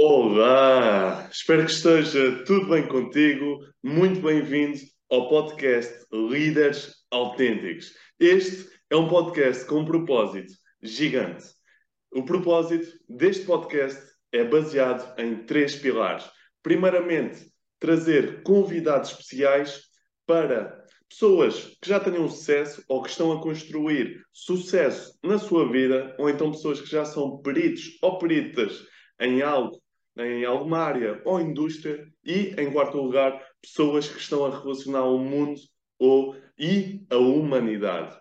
Olá, espero que esteja tudo bem contigo. Muito bem-vindo ao podcast Líderes Autênticos. Este é um podcast com um propósito gigante. O propósito deste podcast é baseado em três pilares. Primeiramente, trazer convidados especiais para pessoas que já tenham sucesso ou que estão a construir sucesso na sua vida, ou então pessoas que já são peritos ou peritas em algo em alguma área ou indústria e, em quarto lugar, pessoas que estão a relacionar o mundo ou, e a humanidade.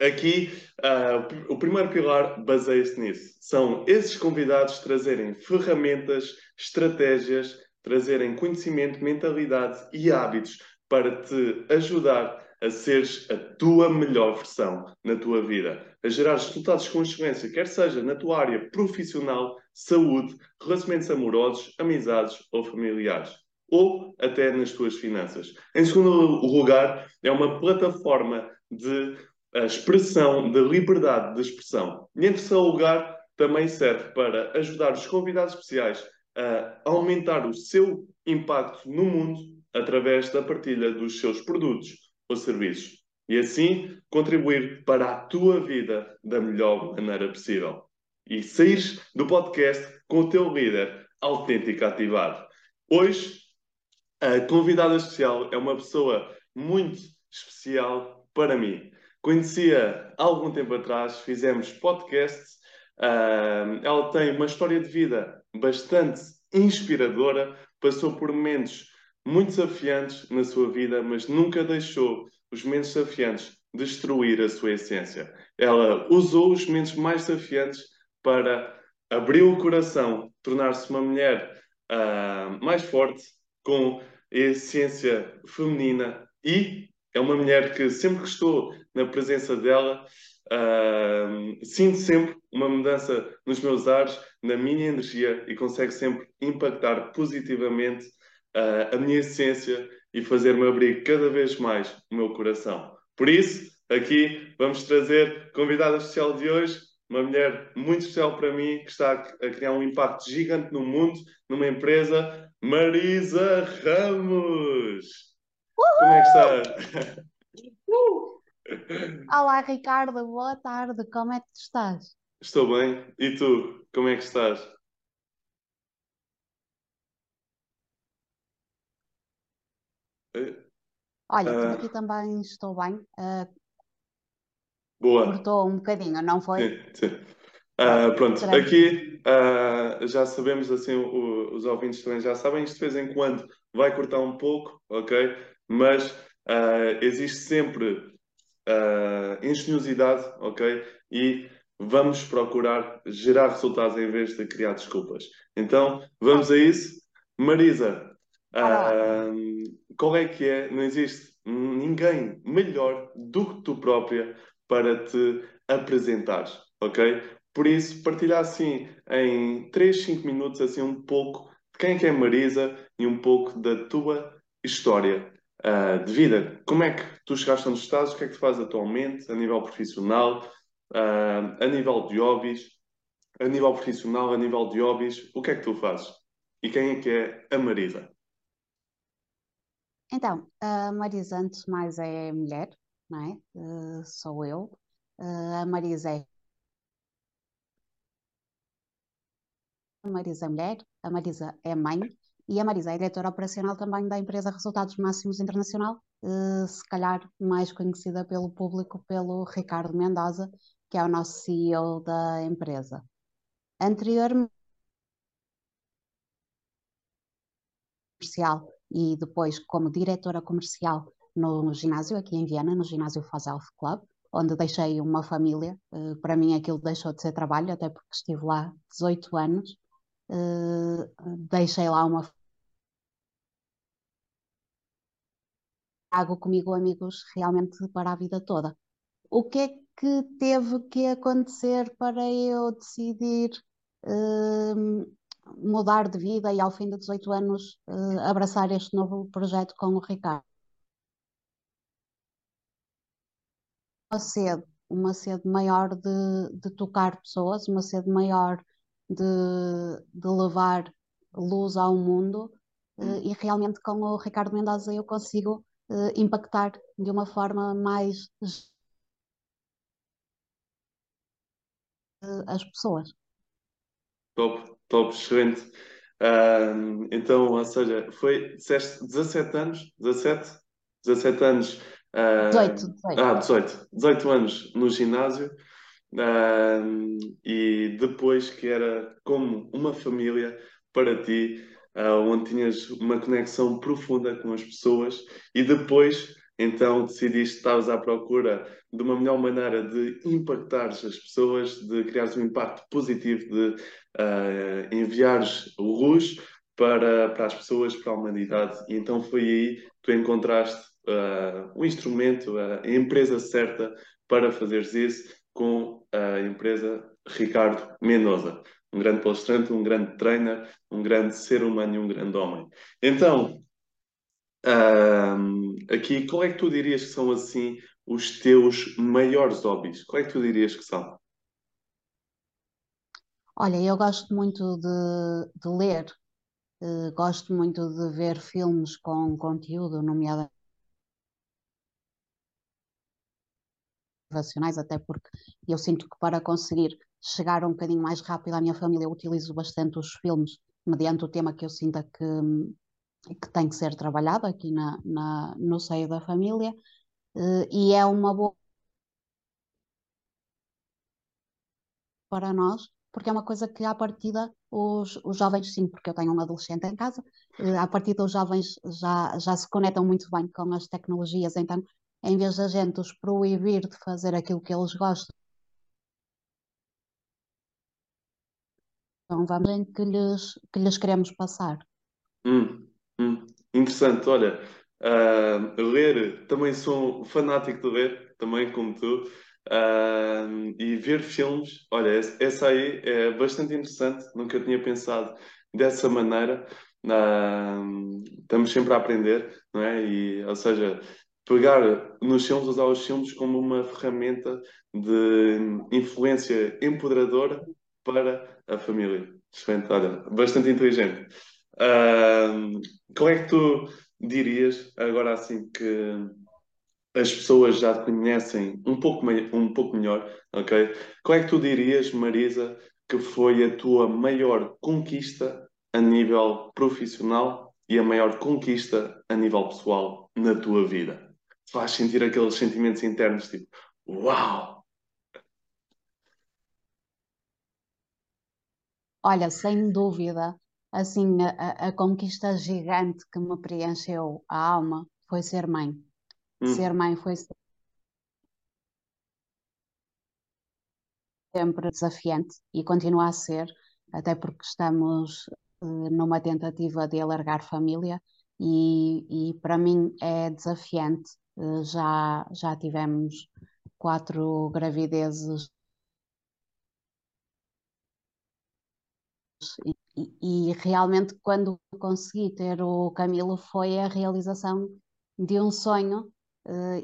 Aqui, uh, o primeiro pilar baseia-se nisso. São esses convidados trazerem ferramentas, estratégias, trazerem conhecimento, mentalidade e hábitos para te ajudar a seres a tua melhor versão na tua vida, a gerar resultados com excelência, quer seja na tua área profissional, saúde, relacionamentos amorosos, amizades ou familiares, ou até nas tuas finanças. Em segundo lugar, é uma plataforma de expressão, de liberdade de expressão. E em terceiro lugar, também serve para ajudar os convidados especiais a aumentar o seu impacto no mundo através da partilha dos seus produtos ou serviços. E assim contribuir para a tua vida da melhor maneira possível e sair do podcast com o teu líder autêntico ativado. Hoje, a convidada especial é uma pessoa muito especial para mim. Conhecia há algum tempo atrás, fizemos podcast. Uh, ela tem uma história de vida bastante inspiradora, passou por momentos muito desafiantes na sua vida, mas nunca deixou os momentos desafiantes destruir a sua essência. Ela usou os momentos mais desafiantes para abrir o coração, tornar-se uma mulher uh, mais forte, com essência feminina e é uma mulher que sempre que estou na presença dela uh, sinto sempre uma mudança nos meus ares, na minha energia e consegue sempre impactar positivamente uh, a minha essência e fazer-me abrir cada vez mais o meu coração. Por isso, aqui vamos trazer convidada especial de hoje, uma mulher muito especial para mim, que está a criar um impacto gigante no mundo, numa empresa, Marisa Ramos. Uhul! Como é que está? Uh! Olá, Ricardo, boa tarde, como é que tu estás? Estou bem, e tu, como é que estás? Olha, uh, aqui também estou bem. Uh, Boa. Cortou um bocadinho, não foi? Sim, sim. Uh, pronto, aqui já sabemos, assim, o, os ouvintes também já sabem, isto de vez em quando vai cortar um pouco, ok? Mas existe sempre engenhosidade, ok? E vamos procurar gerar resultados em vez de criar desculpas. Então, vamos a isso. Marisa, qual é que é? Não existe ninguém melhor do que tu própria para te apresentar, ok? Por isso, partilhar assim em 3, 5 minutos assim um pouco de quem é que é Marisa e um pouco da tua história uh, de vida. Como é que tu chegaste onde estás? O que é que tu fazes atualmente a nível profissional, uh, a nível de hobbies, a nível profissional, a nível de hobbies, o que é que tu fazes? E quem é que é a Marisa? Então, a Marisa, antes de mais, é mulher, não é? Uh, sou eu. Uh, a Marisa é a Marisa é mulher, a Marisa é mãe e a Marisa é diretora operacional também da empresa Resultados Máximos Internacional, uh, se calhar mais conhecida pelo público pelo Ricardo Mendoza, que é o nosso CEO da empresa. Anteriormente, comercial e depois como diretora comercial no ginásio, aqui em Viena, no ginásio Faz Health Club, onde deixei uma família. Uh, para mim aquilo deixou de ser trabalho, até porque estive lá 18 anos. Uh, deixei lá uma trago comigo amigos realmente para a vida toda. O que é que teve que acontecer para eu decidir uh, mudar de vida e ao fim de 18 anos uh, abraçar este novo projeto com o Ricardo? uma sede, uma sede maior de, de tocar pessoas, uma sede maior de, de levar luz ao mundo uh, e realmente com o Ricardo Mendoza eu consigo uh, impactar de uma forma mais as pessoas. Top, top, excelente. Uh, então, ou seja, foi, disseste 17 anos, 17? 17 anos. Uh, 18, 18. Ah, 18. 18 anos no ginásio. Uh, e depois que era como uma família para ti, uh, onde tinhas uma conexão profunda com as pessoas, e depois então decidiste estavas à procura de uma melhor maneira de impactar as pessoas, de criares um impacto positivo, de uh, enviares luz para, para as pessoas, para a humanidade. E então foi aí que tu encontraste uh, um instrumento, a empresa certa para fazeres isso com a empresa Ricardo Mendoza. Um grande palestrante, um grande trainer, um grande ser humano e um grande homem. Então, um, aqui, qual é que tu dirias que são assim os teus maiores hobbies? Qual é que tu dirias que são? Olha, eu gosto muito de, de ler, uh, gosto muito de ver filmes com conteúdo, nomeadamente motivacionais, até porque eu sinto que para conseguir chegar um bocadinho mais rápido à minha família, eu utilizo bastante os filmes, mediante o tema que eu sinta que, que tem que ser trabalhado aqui na, na no seio da família, uh, e é uma boa para nós, porque é uma coisa que à partida os, os jovens, sim, porque eu tenho um adolescente em casa, uh, à partida os jovens já, já se conectam muito bem com as tecnologias, então em vez da gente os proibir de fazer aquilo que eles gostam, então vamos em que lhes, que lhes queremos passar. Hum. Hum, interessante, olha, uh, ler, também sou fanático de ler, também como tu, uh, e ver filmes, olha, essa aí é bastante interessante, nunca tinha pensado dessa maneira, uh, estamos sempre a aprender, não é? E, ou seja, pegar nos filmes, usar os filmes como uma ferramenta de influência empoderadora para a família. Excelente, olha, bastante inteligente. Uh, é que tu dirias, agora assim que as pessoas já te conhecem um pouco, um pouco melhor, ok? Qual é que tu dirias, Marisa, que foi a tua maior conquista a nível profissional e a maior conquista a nível pessoal na tua vida? Faz sentir aqueles sentimentos internos tipo, uau! Olha, sem dúvida, assim, a, a conquista gigante que me preencheu a alma foi ser mãe. Hum. Ser mãe foi sempre desafiante e continua a ser, até porque estamos uh, numa tentativa de alargar família e, e para mim é desafiante. Uh, já, já tivemos quatro gravidezes e, realmente quando consegui ter o Camilo foi a realização de um sonho e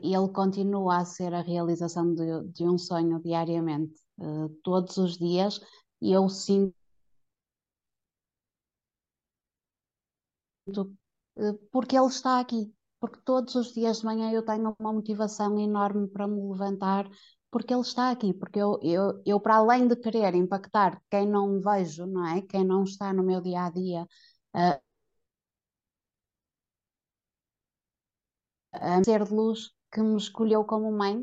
ele continua a ser a realização de, de um sonho diariamente, uh, todos os dias, e eu sinto uh, porque ele está aqui, porque todos os dias de manhã eu tenho uma motivação enorme para me levantar porque ele está aqui, porque eu, eu, eu para além de querer impactar quem não vejo, não é? Quem não está no meu dia a dia, uh, a ser de luz que me escolheu como mãe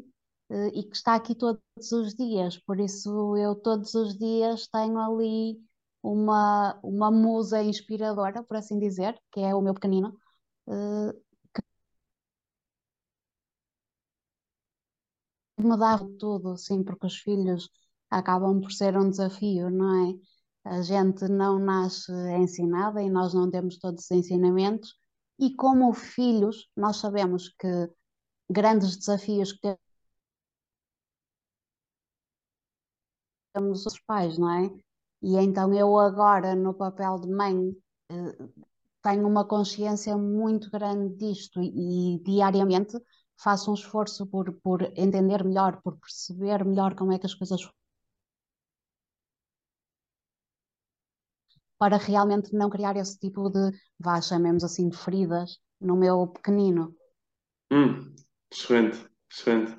uh, e que está aqui todos os dias, por isso eu todos os dias tenho ali uma, uma musa inspiradora, por assim dizer, que é o meu pequenino, uh, mudar tudo, sim, porque os filhos acabam por ser um desafio, não é? A gente não nasce ensinada e nós não temos todos os ensinamentos, e como filhos, nós sabemos que grandes desafios que temos os pais, não é? E então eu agora, no papel de mãe, eh, tenho uma consciência muito grande disto e, e diariamente faço um esforço por, por entender melhor, por perceber melhor como é que as coisas para realmente não criar esse tipo de, vá, chamemos assim, feridas no meu pequenino. Hum, excelente, excelente.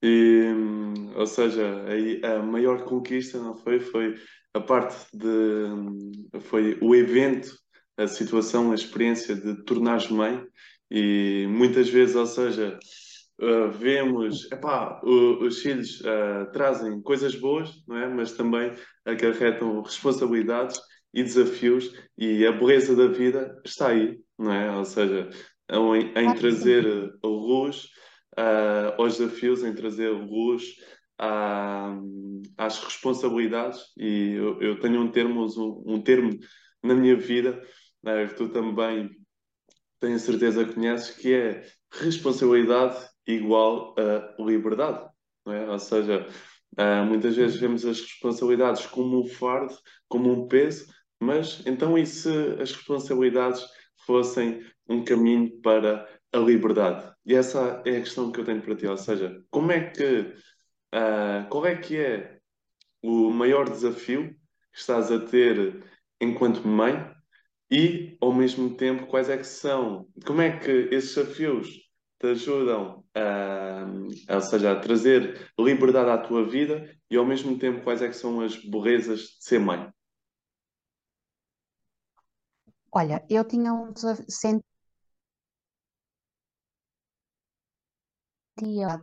E, hum, ou seja, a, a maior conquista não foi, foi a parte de, hum, foi o evento, a situação, a experiência de tornares mãe e muitas vezes, ou seja, uh, vemos, epá, o, os filhos uh, trazem coisas boas, não é? Mas também acarretam responsabilidades e desafios e a beleza da vida está aí, não é? Ou seja, em, em trazer luz uh, aos desafios, em trazer luz às responsabilidades e eu, eu, tenho um termo, um, um termo na minha vida uh, que tu também tenho certeza que conheces, que é responsabilidade igual a liberdade, não é? Ou seja, uh, muitas vezes vemos as responsabilidades como um fardo, como um peso, mas então e se as responsabilidades fossem um caminho para a liberdade? E essa é a questão que eu tenho para ti, ou seja, como é que, uh, qual é que é o maior desafio que estás a ter enquanto mãe e, ao mesmo tempo, quais é que são, como é que esses desafios te ajudam a, ou seja, a trazer liberdade à tua vida e, ao mesmo tempo, quais é que são as belezas de ser mãe? Olha, eu tinha um desafio,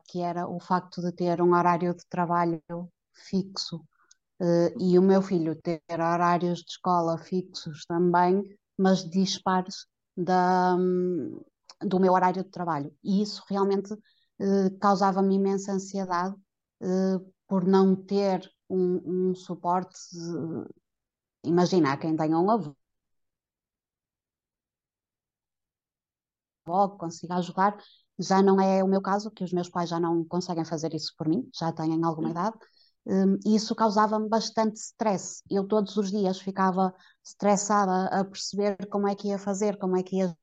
que era o facto de ter um horário de trabalho fixo uh, e o meu filho ter horários de escola fixos também, mas dispares da, um, do meu horário de trabalho. E isso realmente uh, causava-me imensa ansiedade uh, por não ter um, um suporte. imagina, quem tem um avô que consiga ajudar, já não é o meu caso, que os meus pais já não conseguem fazer isso por mim, já têm alguma idade, um, e isso causava-me bastante stress. Eu todos os dias ficava estressada a perceber como é que ia fazer, como é que ia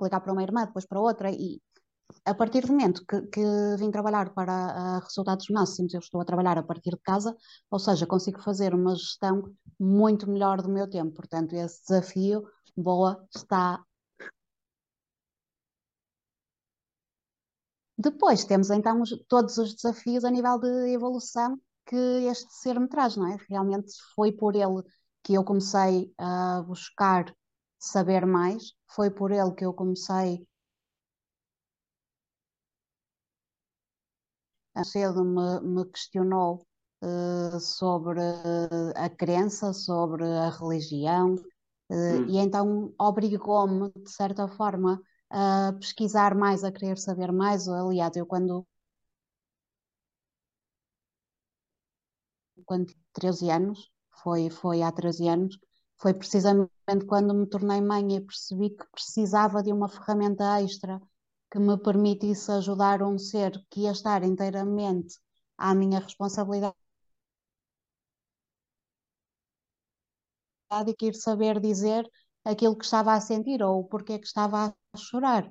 ligar para uma irmã, depois para outra, e a partir do momento que, que vim trabalhar para resultados máximos, eu estou a trabalhar a partir de casa, ou seja, consigo fazer uma gestão muito melhor do meu tempo. Portanto, esse desafio, boa, está Depois temos então os, todos os desafios a nível de evolução que este ser me traz, não é? Realmente foi por ele que eu comecei a buscar saber mais, foi por ele que eu comecei cedo me, me questionou uh, sobre a crença, sobre a religião, uh, hum. e então obrigou-me, de certa forma, a pesquisar mais, a querer saber mais. Aliás, eu quando, quando 13 anos, foi, foi há 13 anos, foi precisamente quando me tornei mãe e percebi que precisava de uma ferramenta extra que me permitisse ajudar um ser que ia estar inteiramente à minha responsabilidade e que ir saber dizer aquilo que estava a sentir ou porque que estava a chorar.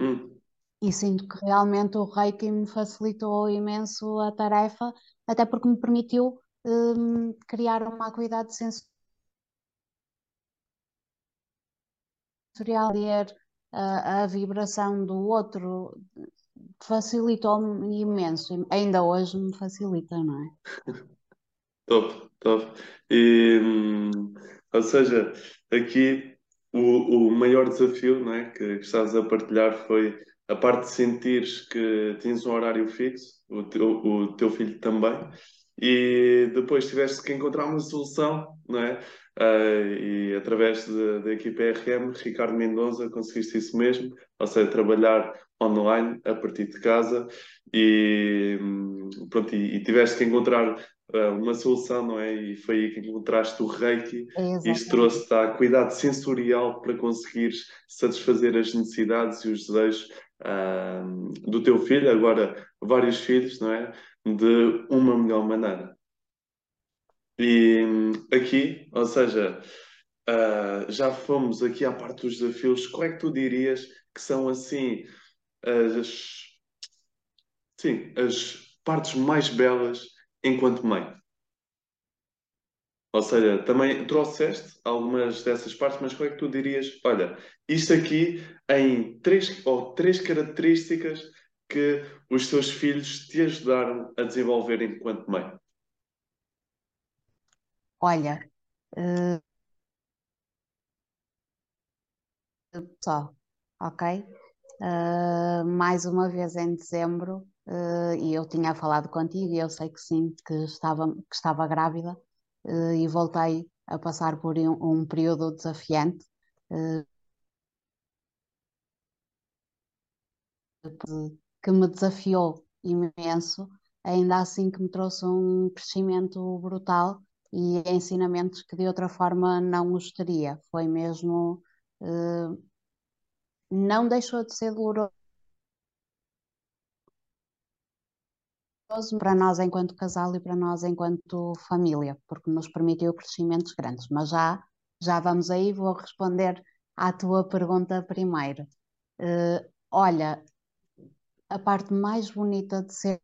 Hum. E sinto que realmente o Reiki me facilitou imenso a tarefa, até porque me permitiu um, criar uma acuidade sensorial, ver a, vibração do outro facilitou-me imenso, ainda hoje me facilita, não é? Top, top. E, hum, ou seja, aqui o, o maior desafio não é, que, que estás a partilhar foi a parte de sentires que tens um horário fixo, o teu, o teu filho também, e depois tiveste que encontrar uma solução, não é? Uh, e através da equipa RM, Ricardo Mendonça, conseguiste isso mesmo, ou seja, trabalhar online a partir de casa e, hum, pronto, e, e tiveste que encontrar uh, uma solução, não é? E foi aí que encontraste o Reiki e isto trouxe-te a cuidado sensorial para conseguires satisfazer as necessidades e os desejos uh, do teu filho, agora vários filhos, não é? De uma melhor maneira. E aqui, ou seja, uh, já fomos aqui à parte dos desafios, qual é que tu dirias que são assim as, sim, as partes mais belas enquanto mãe? Ou seja, também trouxeste algumas dessas partes, mas qual é que tu dirias? Olha, isto aqui em três ou três características que os teus filhos te ajudaram a desenvolver enquanto mãe. Olha, uh, só, ok? Uh, mais uma vez em dezembro, uh, e eu tinha falado contigo, e eu sei que sim, que estava, que estava grávida, uh, e voltei a passar por um, um período desafiante. que me desafiou imenso, ainda assim que me trouxe um crescimento brutal e ensinamentos que de outra forma não os teria. Foi mesmo não deixou de ser doloroso para nós enquanto casal e para nós enquanto família, porque nos permitiu crescimentos grandes. Mas já, já vamos aí, vou responder à tua pergunta primeiro. Uh, olha, a parte mais bonita de ser.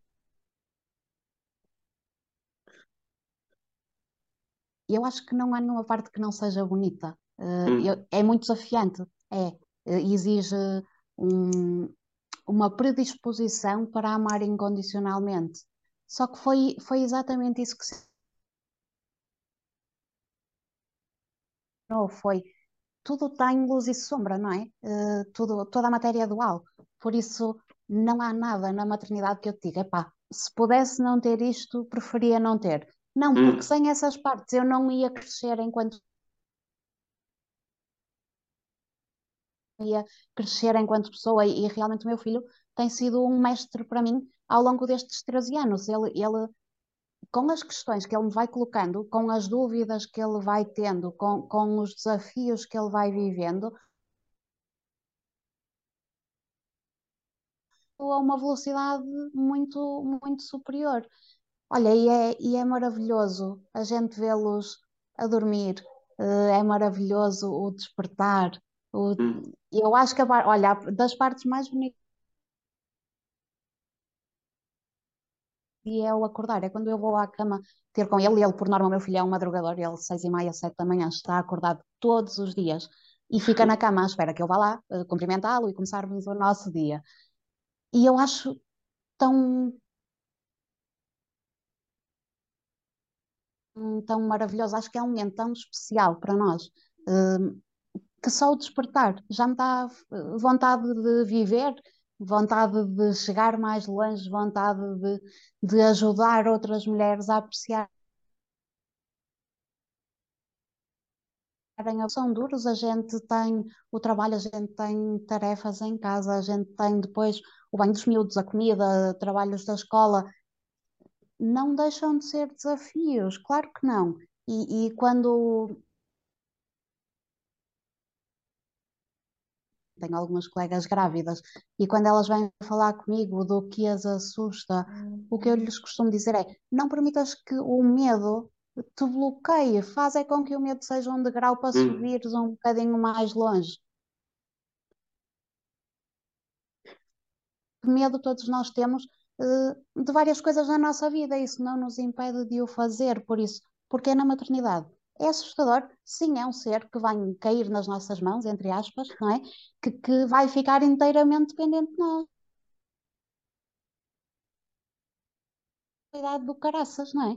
Eu acho que não há nenhuma parte que não seja bonita. Uh, hum. é muito desafiante, é. Eh, exige um, uma predisposição para amar incondicionalmente. Só que foi, foi exatamente isso que se. Não, foi tudo tem luz e sombra, não é? Uh, tudo, toda a matéria é dual. Por isso, não há nada na maternidade que eu te diga, epá, se pudesse não ter isto, preferia não ter. Não, porque hum. sem essas partes eu não ia crescer enquanto ia crescer enquanto pessoa e, e realmente o meu filho tem sido um mestre para mim ao longo destes 13 anos. Ele, ele, com as questões que ele me vai colocando, com as dúvidas que ele vai tendo, com, com os desafios que ele vai vivendo, a uma velocidade muito, muito superior. Olha, e é, e é maravilhoso a gente vê-los a dormir, eh, é maravilhoso o despertar, o, hum. Eu acho que, a, olha, das partes mais bonitas é o acordar, é quando eu vou à cama ter com ele, e ele, por norma, meu filho é um madrugador, ele, seis e meia, sete da manhã, está acordado todos os dias e fica na cama à espera que eu vá lá uh, cumprimentá-lo e começarmos o nosso dia. E eu acho tão, tão maravilhoso, acho que é um momento tão especial para nós. Uh, que só o despertar já me dá eh, vontade de viver, vontade de chegar mais longe, vontade de, de ajudar outras mulheres a apreciar. São duros, a gente tem o trabalho, a gente tem tarefas em casa, a gente tem depois o banho dos miúdos, a comida, trabalhos da escola. Não deixam de ser desafios, claro que não. E, e quando tenho algumas colegas grávidas, e quando elas vêm falar comigo do que as assusta, o que eu lhes costumo dizer é: não permitas que o medo te bloqueie, faz é com que o medo seja um degrau para hum. subires um bocadinho mais longe. Medo todos nós temos de várias coisas na nossa vida, isso não nos impede de o fazer, por isso, porque é na maternidade é assustador. Sim, é um ser que vai cair nas nossas mãos, entre aspas, não é? Que, que vai ficar inteiramente dependente de nós. do caraças, não é?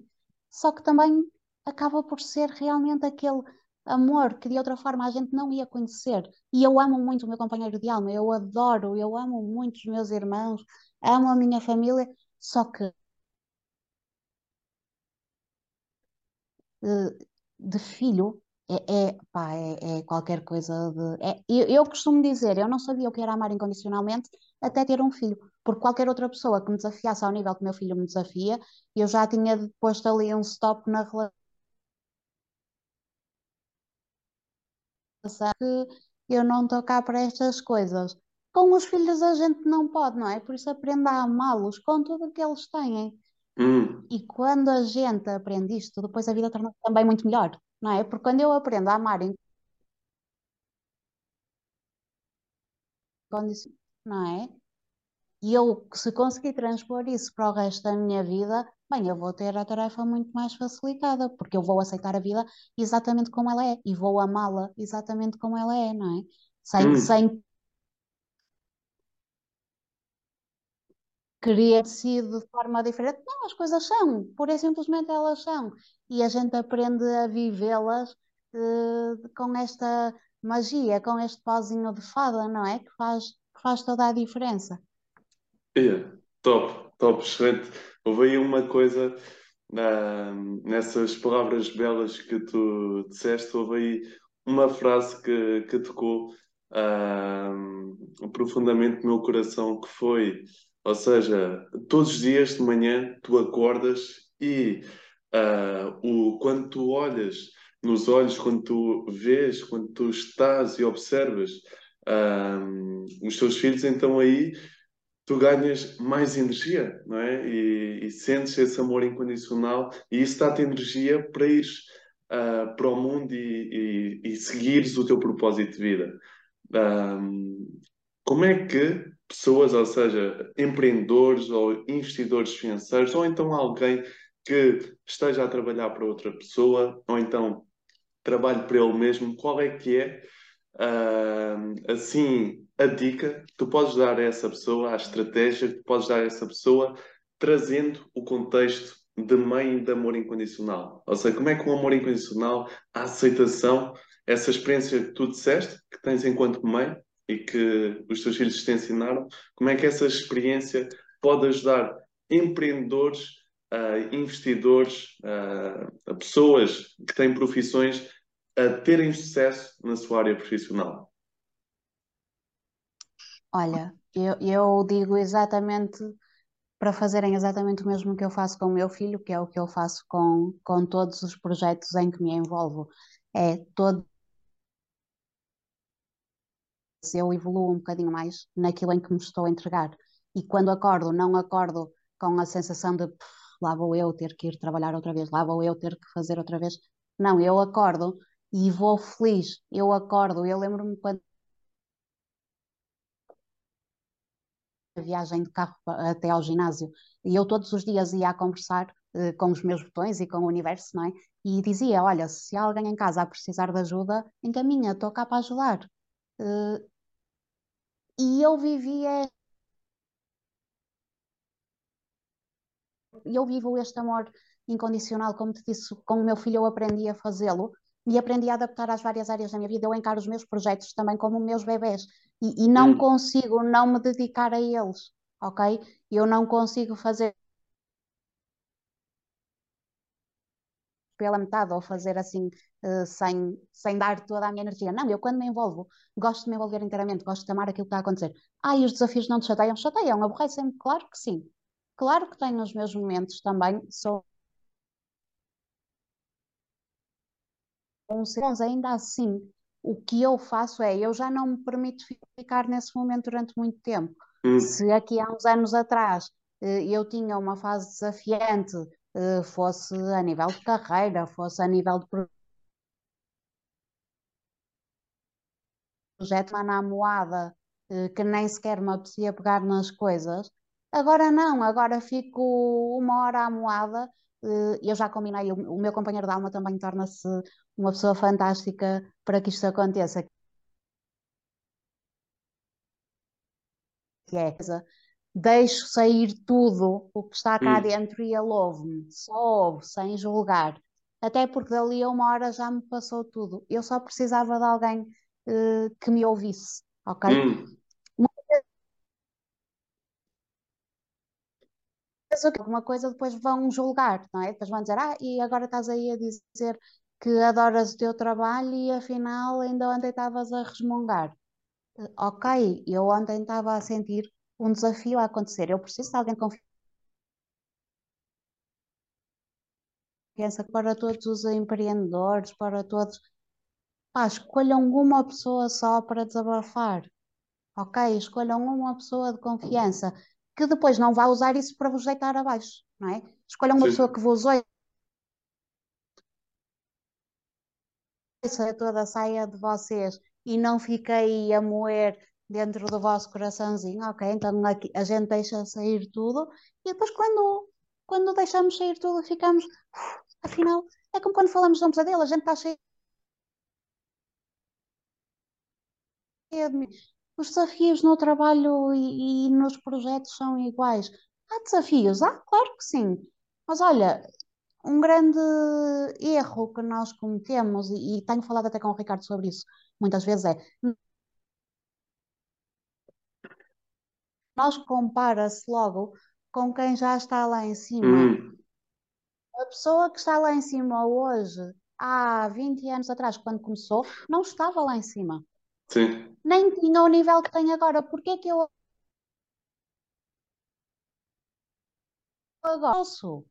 Só que também acaba por ser realmente aquele amor que de outra forma a gente não ia conhecer. E eu amo muito o meu companheiro de alma, eu adoro, eu amo muito os meus irmãos, amo a minha família, só que uh, de filho é, é, pá, é, é qualquer coisa de. É, eu, eu, costumo dizer, eu não sabia o que era amar incondicionalmente até ter um filho, porque qualquer outra pessoa que me desafiasse ao nível que meu filho me desafia, eu já tinha posto ali um stop na relação. Que eu não estou cá para estas coisas. Com os filhos a gente não pode, não é? Por isso aprenda a amá-los com tudo o que eles têm. Hum. E quando a gente aprende isto, depois a vida torna-se também muito melhor, não é? Porque quando eu aprendo a amar em condições, não é? E eu, se conseguir transpor isso para o resto da minha vida, bem, eu vou ter a tarefa muito mais facilitada, porque eu vou aceitar a vida exatamente como ela é e vou amá-la exatamente como ela é, não é? Sem, Hum. sem querer ser de forma diferente. Não, as coisas são, pura e simplesmente elas são. E a gente aprende a vivê-las eh, com esta magia, com este pozinho de fada, não é? Que faz, que faz toda a diferença. Yeah, top, top, excelente. Houve aí uma coisa na- nessas palavras belas que tu disseste, houve aí uma frase que, que tocou ah, profundamente no meu coração, que foi, ou seja, todos os dias de manhã tu acordas e ah, o, quando tu olhas nos olhos, quando tu vês, quando tu estás e observas ah, os teus filhos, então aí tu ganhas mais energia, não é? E, e sentes esse amor incondicional e isso dá-te energia para ires ah, para o mundo e, e, e seguires o teu propósito de vida. Como é que pessoas, ou seja, empreendedores ou investidores financeiros, ou então alguém que esteja a trabalhar para outra pessoa, ou então trabalhe para ele mesmo, qual é que é, ahm, assim, a dica que tu podes dar a essa pessoa, a estratégia que tu podes dar a essa pessoa, trazendo o contexto de mãe de amor incondicional? Ou seja, como é que o amor incondicional, a aceitação, essa experiência que tu disseste, que tens enquanto mãe e que os teus filhos te ensinaram, como é que essa experiência pode ajudar empreendedores, ah, investidores, a pessoas que têm profissões a terem sucesso na sua área profissional? Olha, eu, eu digo exatamente para fazerem exatamente o mesmo que eu faço com o meu filho, que é o que eu faço com, com todos os projetos em que me envolvo. É todo eu evoluo um bocadinho mais naquilo em que me estou a entregar. E quando acordo, não acordo com a sensação de "Pff, lá vou eu ter que ir trabalhar outra vez, lá vou eu ter que fazer outra vez. Não, eu acordo e vou feliz. Eu acordo, eu lembro-me quando a viagem de carro até ao ginásio e eu todos os dias ia a conversar eh, com os meus botões e com o universo, não é? E dizia: Olha, se alguém em casa a precisar de ajuda, encaminha, estou cá para ajudar. Eh, e eu vivia eu vivo este amor incondicional, como te disse, com o meu filho eu aprendi a fazê-lo e aprendi a adaptar às várias áreas da minha vida. Eu encaro os meus projetos também como meus bebés e, e não Hum. consigo não me dedicar a eles, ok? Eu não consigo fazer pela metade ou fazer assim eh, sem, sem dar toda a minha energia. Não, eu quando me envolvo, gosto de me envolver inteiramente, gosto de amar aquilo que está a acontecer. Ah, e os desafios não te chateiam? Chateiam, aborrecem-me? Claro que sim. Claro que tenho os meus momentos também, sou mas ainda assim, o que eu faço é, eu já não me permito ficar nesse momento durante muito tempo. Hum. Se aqui há uns anos atrás eh, eu tinha uma fase desafiante, eh, fosse a nível de carreira, fosse a nível de projeto, uma namoada eh, que nem sequer me apetecia pegar nas coisas. Agora não, agora fico uma hora amoada. eh, Eu já combinei, o o meu companheiro de alma também torna-se uma pessoa fantástica para que isto aconteça, que é deixo sair tudo o que está cá Hum. dentro e ele ouve-me, só ouve, sem julgar. Até porque dali a uma hora já me passou tudo. Eu só precisava de alguém eh, que me ouvisse, ok? Hum. Alguma coisa depois vão julgar, não é? Depois vão dizer, ah, e agora estás aí a dizer que adoras o teu trabalho e afinal ainda ontem estavas a resmungar. Eh, Ok, eu ontem estava a sentir um desafio a acontecer. Eu preciso de alguém de confiança para todos os empreendedores, para todos. Pá, escolham uma pessoa só para desabafar. Ok? Escolham uma pessoa de confiança que depois não vá usar isso para vos deitar abaixo, não é? Escolham uma Sim. pessoa que vos ouça toda a saia de vocês e não fique aí a moer dentro do vosso coraçãozinho, ok? Então aqui a gente deixa sair tudo e depois quando quando deixamos sair tudo, ficamos, afinal, é como quando falamos de um pesadelo, a gente está cheio os desafios no trabalho e, e nos projetos são iguais. Há desafios? Ah, claro que sim. Mas olha, um grande erro que nós cometemos, e, e tenho falado até com o Ricardo sobre isso muitas vezes, é nós compara-se logo com quem já está lá em cima. Hum, A pessoa que está lá em cima hoje, há 20 anos atrás, quando começou, não estava lá em cima. sim. Nem tinha o nível que tem agora. Porquê que eu agora posso?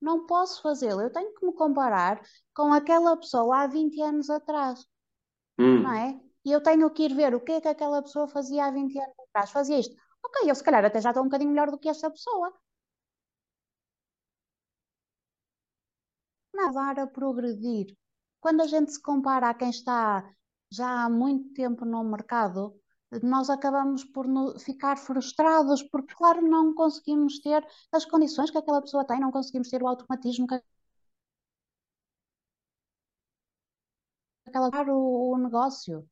Não posso fazê-lo. Eu tenho que me comparar com aquela pessoa há 20 anos atrás, não Hum, é? E eu tenho que ir ver o que é que aquela pessoa fazia há 20 anos atrás. Fazia isto. Ok, eu se calhar até já estou um bocadinho melhor do que esta pessoa. Não, dar a progredir. Quando a gente se compara a quem está já há muito tempo no mercado, nós acabamos por ficar frustrados porque, claro, não conseguimos ter as condições que aquela pessoa tem, não conseguimos ter o automatismo que aquela o negócio.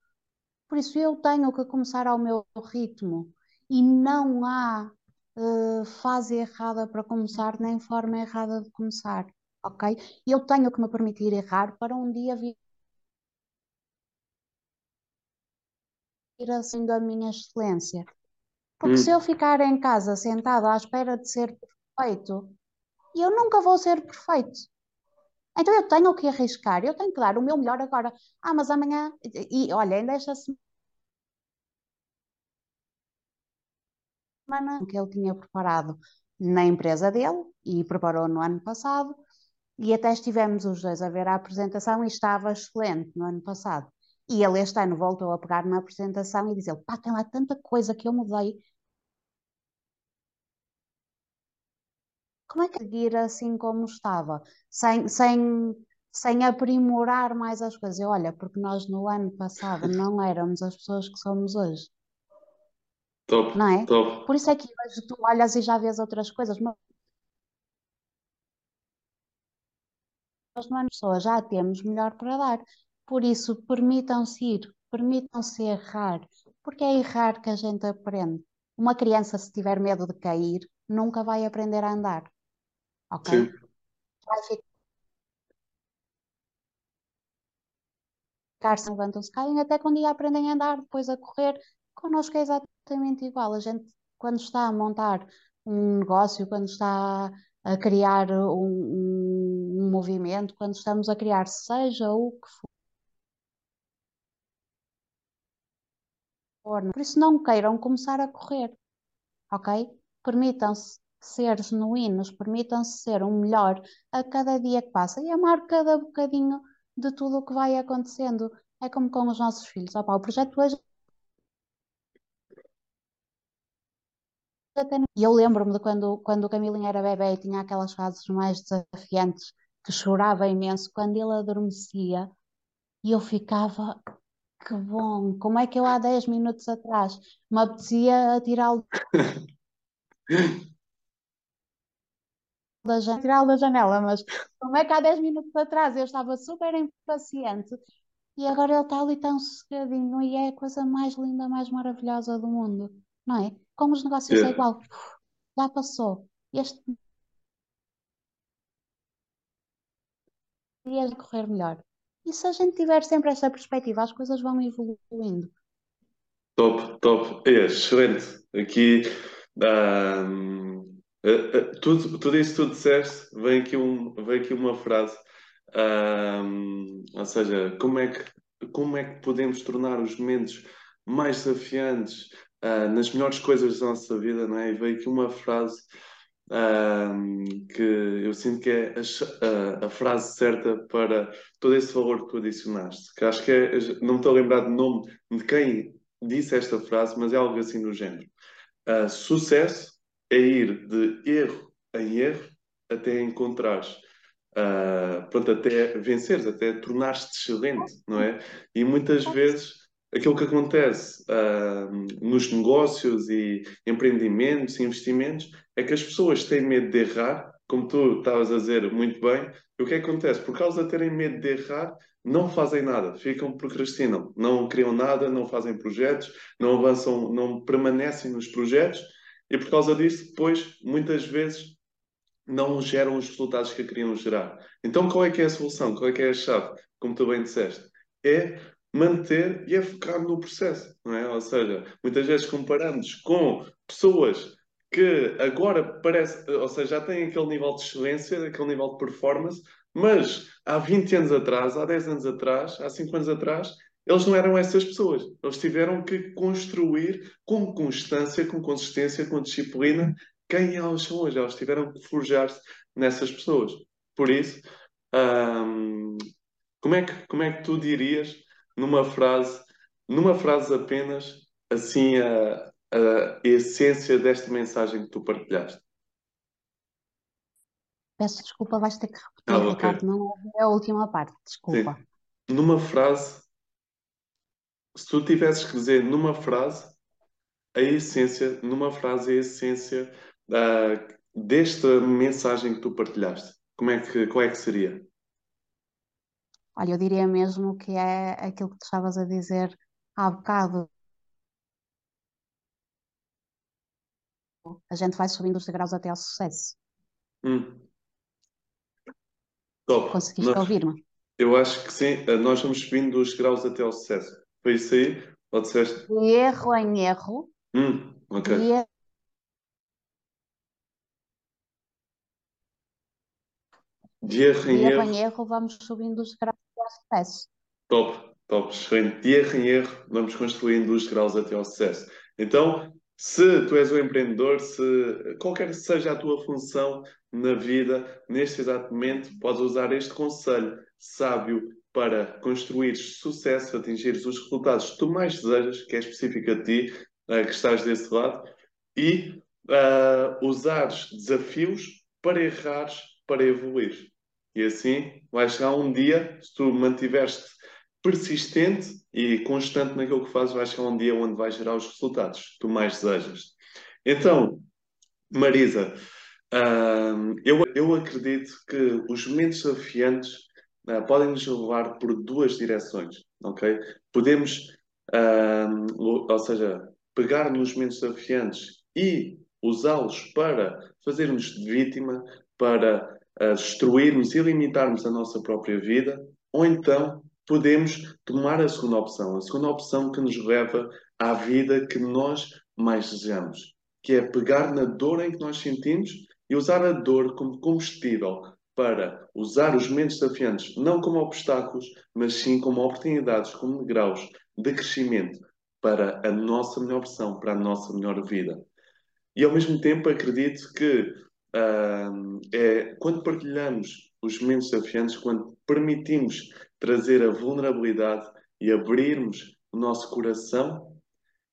Por isso eu tenho que começar ao meu ritmo e não há eh, fase errada para começar, nem forma errada de começar, ok? Eu tenho que me permitir errar para um dia vir assim da minha excelência. Porque se hum. eu ficar em casa sentado à espera de ser perfeito, eu nunca vou ser perfeito. Então eu tenho que arriscar, eu tenho que dar o meu melhor agora. Ah, mas amanhã, e olha, ainda esta semana que ele tinha preparado na empresa dele e preparou no ano passado, e até estivemos os dois a ver a apresentação e estava excelente no ano passado. E ele este ano voltou a pegar na apresentação e dizer: pá, tem lá tanta coisa que eu mudei. Como é que seguir assim como estava? Sem, sem, sem aprimorar mais as coisas. Eu, olha, porque nós no ano passado não éramos as pessoas que somos hoje, Top, não é? top. Por isso é que hoje tu olhas e já vês outras coisas, mas nós no ano pessoa já temos melhor para dar. Por isso, permitam-se ir, permitam-se errar, porque é errar que a gente aprende. Uma criança, se tiver medo de cair, nunca vai aprender a andar, ok? Sim. Vai ficar se levantam-se, caem, até que um dia aprendem a andar, depois a correr. Connosco é exatamente igual. A gente, quando está a montar um negócio, quando está a criar um, um- movimento, quando estamos a criar, seja o que for, por isso não queiram começar a correr, ok? Permitam-se ser genuínos, permitam-se ser um melhor a cada dia que passa e amar cada bocadinho de tudo o que vai acontecendo. É como com os nossos filhos. Opa, o projeto hoje até não- E eu lembro-me de quando, quando o Camilinho era bebé e tinha aquelas fases mais desafiantes, que chorava imenso quando ele adormecia e eu ficava, que bom, como é que eu há 10 minutos atrás me apetecia atirá-lo da janela, tirá-lo da janela, mas como é que há 10 minutos atrás eu estava super impaciente e agora ele está ali tão sossegadinho e é a coisa mais linda, mais maravilhosa do mundo, não é? Com os negócios é igual, já passou. Este dia de correr melhor. E se a gente tiver sempre esta perspectiva, as coisas vão evoluindo. Top, top. É, excelente. Aqui, ahm, eh, eh, tudo, tudo isso que tu disseste, vem aqui, um, vem aqui uma frase. Ahm, ou seja, como é que, como é que podemos tornar os momentos mais desafiantes, ah, nas melhores coisas da nossa vida, não é? E veio aqui uma frase, ahm, que eu sinto que é a, cha- a- a frase certa para todo esse valor que tu adicionaste. Que acho que é, não me estou a lembrar do nome de quem disse esta frase, mas é algo assim do género. Ah, sucesso é ir de erro em erro até encontrares, ah, pronto, até venceres, até tornares-te excelente, não é? E muitas vezes aquilo que acontece ah, nos negócios e empreendimentos e investimentos é que as pessoas têm medo de errar como tu estavas a dizer muito bem, o que é que acontece? Por causa de terem medo de errar, não fazem nada, ficam, procrastinam, não criam nada, não fazem projetos, não avançam, não permanecem nos projetos e por causa disso, depois, muitas vezes, não geram os resultados que queriam gerar. Então, qual é que é a solução? Qual é que é a chave? Como tu bem disseste, é manter e é focar no processo, não é? Ou seja, muitas vezes comparamos com pessoas que agora parece, ou seja, já têm aquele nível de excelência, aquele nível de performance, mas há 20 anos atrás, há 10 anos atrás, há 5 anos atrás, eles não eram essas pessoas. Eles tiveram que construir com constância, com consistência, com disciplina, quem elas são hoje. Eles tiveram que forjar-se nessas pessoas. Por isso, hum, como, é que, como é que tu dirias numa frase, numa frase apenas, assim, a, a essência desta mensagem que tu partilhaste? Peço desculpa, vais ter que repetir, ah, okay. Ricardo, não ouvi a última parte, desculpa. Sim. Numa frase, se tu tivesses que dizer numa frase, a essência, numa frase, a essência uh, desta mensagem que tu partilhaste, como é que, qual é que seria? Olha, eu diria mesmo que é aquilo que tu estavas a dizer há bocado. A gente vai subindo os degraus até ao sucesso. Hum. Top. Conseguiste ouvir-me? Eu acho que sim. Eh, nós vamos subindo os graus até ao sucesso. Foi isso aí? Ou disseste? De erro em erro. Hum, ok. De De erro de em erro erro. em erro, vamos subindo os degraus até ao sucesso. Top, top, excelente. De erro em erro, vamos construindo os graus até ao sucesso. Então, se tu és um empreendedor, se qualquer que seja a tua função na vida, neste exato momento, podes usar este conselho sábio para construir sucesso, atingir os resultados que tu mais desejas, que é específico a ti, que estás desse lado, e uh, usares desafios para errares, para evoluir. E assim vai chegar um dia, se tu mantiveres persistente e constante naquilo que fazes, vai chegar um dia onde vai gerar os resultados que tu mais desejas. Então, Marisa, eu, eu acredito que os momentos desafiantes uh, podem nos levar por duas direções, ok? Podemos, uh, ou seja, pegar nos momentos desafiantes e usá-los para fazermos de vítima, para destruirmos e limitarmos a nossa própria vida, ou então podemos tomar a segunda opção, a segunda opção que nos leva à vida que nós mais desejamos, que é pegar na dor em que nós sentimos e usar a dor como combustível para usar os momentos desafiantes não como obstáculos, mas sim como oportunidades, como graus de crescimento para a nossa melhor versão, para a nossa melhor vida. E ao mesmo tempo acredito que é, quando partilhamos os momentos desafiantes, quando permitimos trazer a vulnerabilidade e abrirmos o nosso coração,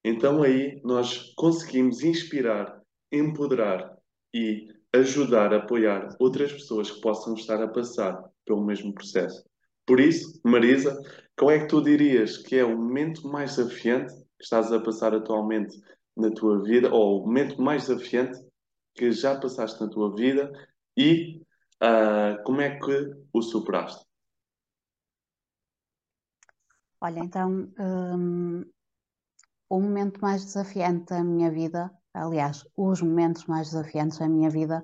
então aí nós conseguimos inspirar, empoderar e ajudar, apoiar outras pessoas que possam estar a passar pelo mesmo processo. Por isso, Marisa, qual é que tu dirias que é o momento mais desafiante que estás a passar atualmente na tua vida, ou o momento mais desafiante que já passaste na tua vida e uh, como é que o superaste? Olha, então, um, o momento mais desafiante da minha vida, aliás, os momentos mais desafiantes da minha vida,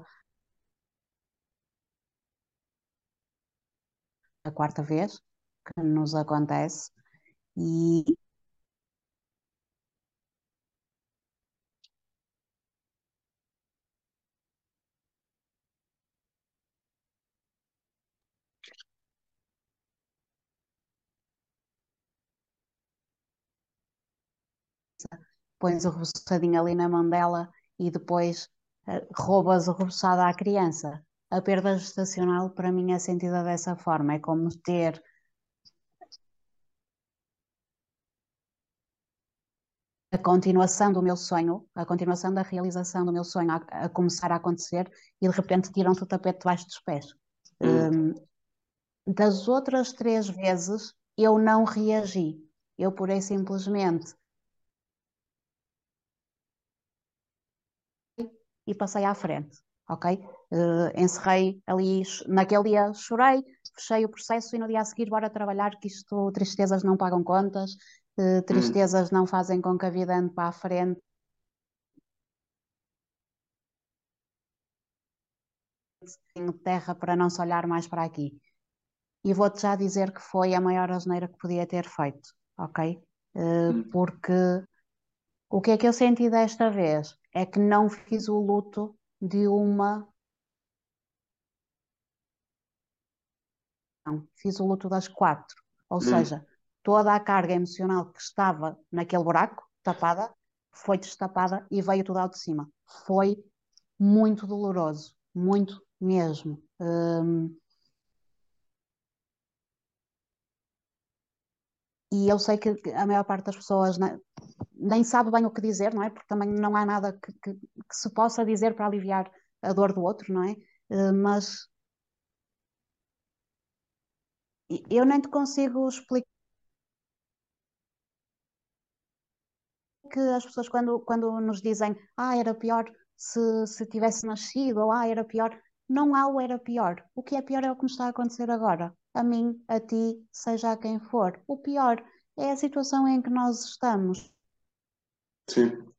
a quarta vez que nos acontece, e pões o roçadinho ali na mão dela e depois uh, roubas o roçado à criança. A perda gestacional, para mim, é sentida dessa forma. É como ter a continuação do meu sonho, a continuação da realização do meu sonho a, a começar a acontecer e de repente tiram-te o tapete debaixo dos pés. Hum. Um, das outras três vezes eu não reagi. Eu purei simplesmente e passei à frente. ok? Uh, encerrei ali, naquele dia chorei, fechei o processo e no dia a seguir bora trabalhar que isto, tristezas não pagam contas, uh, tristezas hum. não fazem com que a vida ande para a frente. Tenho terra para não se olhar mais para aqui. E vou-te já dizer que foi a maior asneira que podia ter feito, ok? Uh, porque o que é que eu senti desta vez? É que não fiz o luto de uma. Não, fiz o luto das quatro. Ou hum. seja, toda a carga emocional que estava naquele buraco, tapada, foi destapada e veio tudo ao de cima. Foi muito doloroso, muito mesmo. Hum, e eu sei que a maior parte das pessoas né, nem sabe bem o que dizer, não é? Porque também não há nada que, que, que se possa dizer para aliviar a dor do outro, não é? Uh, mas eu nem te consigo explicar que as pessoas quando, quando nos dizem ah, era pior se, se tivesse nascido, ou ah, era pior, não há o era pior. O que é pior é o que me está a acontecer agora. A mim, a ti, seja a quem for. O pior é a situação em que nós estamos. Sim.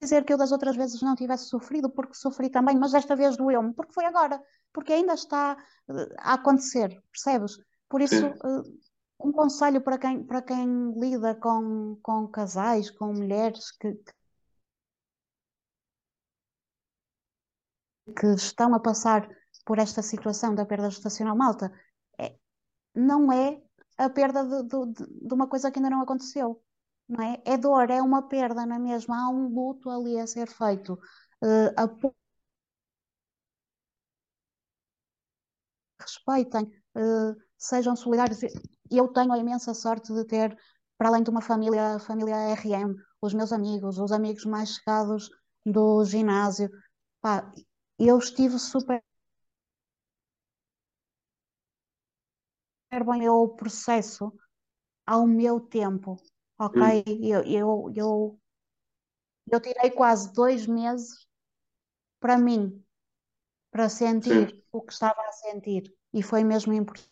Dizer que eu das outras vezes não tivesse sofrido, porque sofri também, mas desta vez doeu-me, porque foi agora, porque ainda está uh, a acontecer, percebes? Por isso, uh, um conselho para quem, para quem lida com, com casais, com mulheres que, que estão a passar por esta situação da perda gestacional malta, é, não é a perda de, de, de, uma coisa que ainda não aconteceu. Não é? é dor, é uma perda na é mesma, há um luto ali a ser feito. Uh, a... Respeitem, uh, sejam solidários. Eu tenho a imensa sorte de ter, para além de uma família, família RM, os meus amigos, os amigos mais chegados do ginásio. Pá, eu estive super bem o processo ao meu tempo, ok? Hum. Eu, eu, eu, eu tirei quase dois meses para mim, para sentir Sim. o que estava a sentir, e foi mesmo importante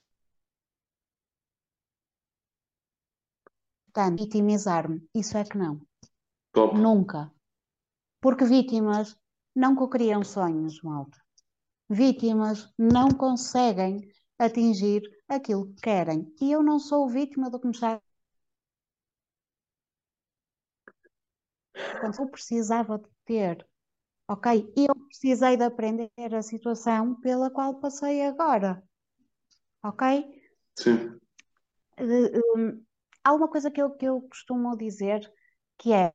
vitimizar-me. Isso é que não. Top. Nunca. Porque vítimas não cocriam sonhos, malta. Vítimas não conseguem atingir aquilo que querem. E eu não sou vítima do que me está. Quando eu precisava de ter, ok? Eu precisei de aprender a situação pela qual passei agora, ok? Sim. Uh, há uma coisa que eu, que eu costumo dizer que é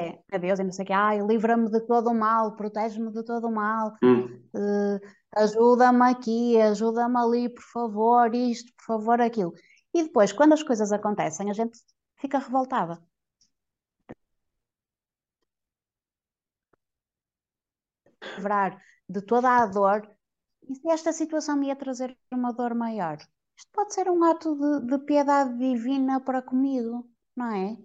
é, a Deus e não sei o que, ai, livra-me de todo o mal, protege-me de todo o mal, hum. uh, ajuda-me aqui, ajuda-me ali, por favor, isto, por favor, aquilo. E depois, quando as coisas acontecem, a gente fica revoltada. Livrar de toda a dor, e se esta situação me ia trazer uma dor maior? Isto pode ser um ato de, de piedade divina para comigo, não é?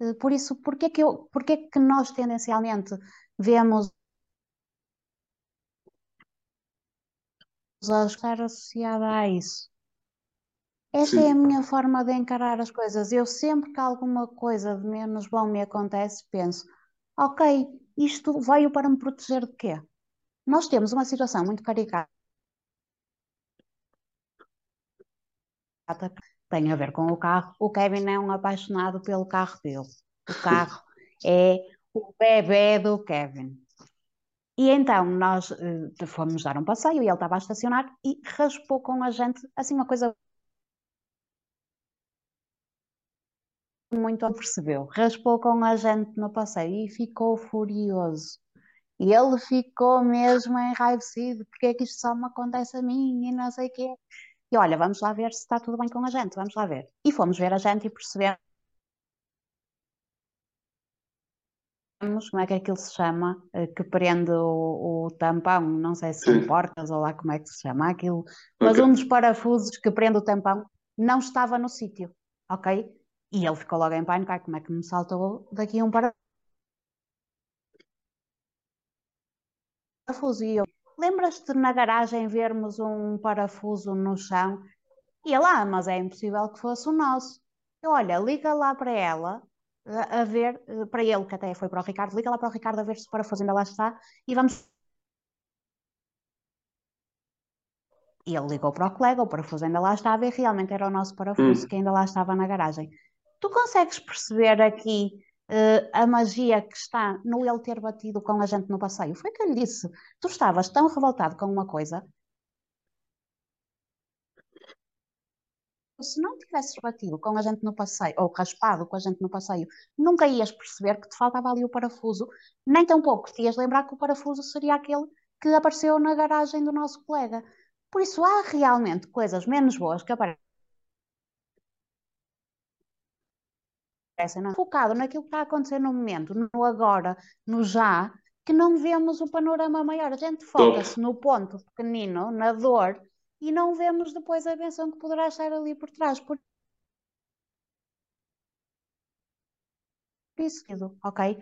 Eh, por isso, porquê que, eu, porquê que nós tendencialmente vemos a estar associada a isso? Esta Sim. é a minha forma de encarar as coisas. Eu sempre que alguma coisa de menos bom me acontece, penso, ok, isto veio para me proteger de quê? Nós temos uma situação muito caricata tem a ver com o carro. O Kevin é um apaixonado pelo carro dele. O carro é o bebê do Kevin. E então nós uh, fomos dar um passeio e ele estava a estacionar e raspou com a gente, assim, uma coisa muito percebeu. Raspou com a gente no passeio e ficou furioso. E ele ficou mesmo enraivecido, porque é que isto só me acontece a mim e não sei o quê. E olha, vamos lá ver se está tudo bem com a gente, vamos lá ver. E fomos ver a gente e percebemos como é que aquilo se chama, eh, que prende o, o tampão, não sei se são portas ou lá como é que se chama aquilo, mas okay. um dos parafusos que prende o tampão não estava no sítio, ok? E ele ficou logo em pânico, ai, como é que me saltou daqui um parafuso? E eu, lembras-te na garagem vermos um parafuso no chão? E ele, ah, mas é impossível que fosse o nosso. Eu, olha, liga lá para ela, a, a ver, eh, para ele, que até foi para o Ricardo, liga lá para o Ricardo a ver se o parafuso ainda lá está e vamos E ele ligou para o colega, o parafuso ainda lá estava e realmente era o nosso parafuso Hum. que ainda lá estava na garagem. Tu consegues perceber aqui eh, a magia que está no ele ter batido com a gente no passeio? Foi que eu lhe disse. Tu estavas tão revoltado com uma coisa. Se não tivesses batido com a gente no passeio, ou raspado com a gente no passeio, nunca ias perceber que te faltava ali o parafuso, nem tampouco te ias lembrar que o parafuso seria aquele que apareceu na garagem do nosso colega. Por isso, há realmente coisas menos boas que aparecem não? focado naquilo que está a acontecer no momento, no agora, no já, que não vemos o panorama maior. A gente foca-se no ponto pequenino, na dor, e não vemos depois a benção que poderá estar ali por trás. Por isso, ok?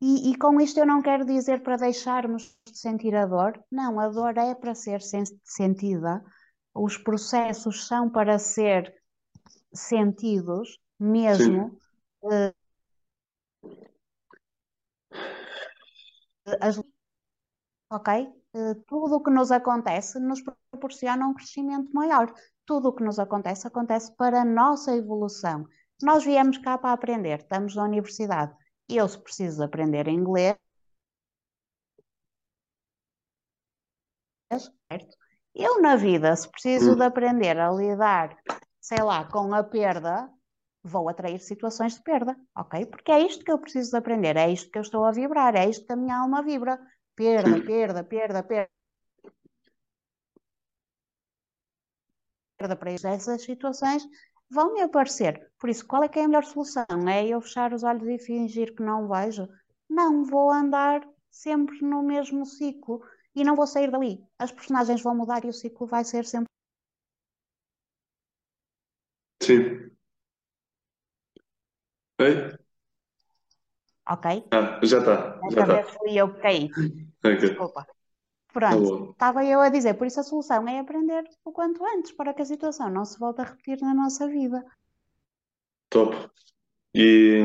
E, e, com isto eu não quero dizer para deixarmos de sentir a dor. Não, a dor é para ser sentida. Os processos são para ser sentidos mesmo. Uh, as, ok? Uh, tudo o que nos acontece nos proporciona um crescimento maior. Tudo o que nos acontece acontece para a nossa evolução. Nós viemos cá para aprender, estamos na universidade eu, se preciso aprender inglês, certo? Eu, na vida, se preciso de aprender a lidar, sei lá, com a perda, vou atrair situações de perda, ok? Porque é isto que eu preciso de aprender, é isto que eu estou a vibrar, é isto que a minha alma vibra. Perda, perda, perda, perda. Perda para essas situações vão me aparecer. Por isso, qual é que é a melhor solução? É eu fechar os olhos e fingir que não vejo? Não, vou andar sempre no mesmo ciclo e não vou sair dali. As personagens vão mudar e o ciclo vai ser sempre. Sim. Oi? Ok? Ah, já está. Já está. vez fui eu que caí. Ok. Desculpa. Tá Pronto, bom. estava eu a dizer, por isso a solução é aprender o quanto antes para que a situação não se volte a repetir na nossa vida. Top. E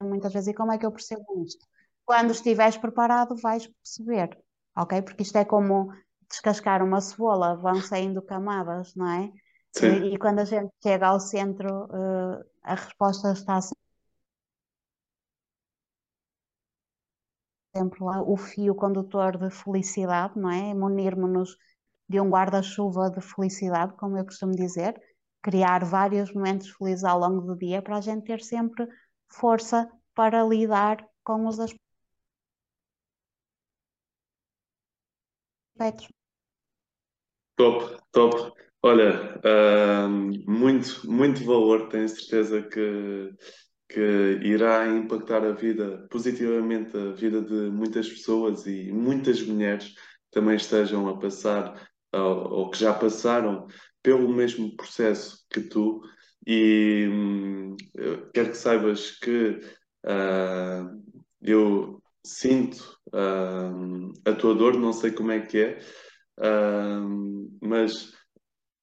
Muitas vezes, e como é que eu percebo isto? Quando estiveres preparado, vais perceber, ok? Porque isto é como descascar uma cebola, vão saindo camadas, não é? E, e quando a gente chega ao centro, eh, a resposta está sempre lá, o fio condutor de felicidade, não é? Munirmos-nos de um guarda-chuva de felicidade, como eu costumo dizer, criar vários momentos felizes ao longo do dia para a gente ter sempre força para lidar com os aspectos. Top, top. Olha, muito, muito valor, tenho certeza que, que irá impactar a vida, positivamente a vida de muitas pessoas e muitas mulheres também estejam a passar ou, ou que já passaram pelo mesmo processo que tu. E hum, quero que saibas que ah, eu sinto ah, a tua dor, não sei como é que é, ah, mas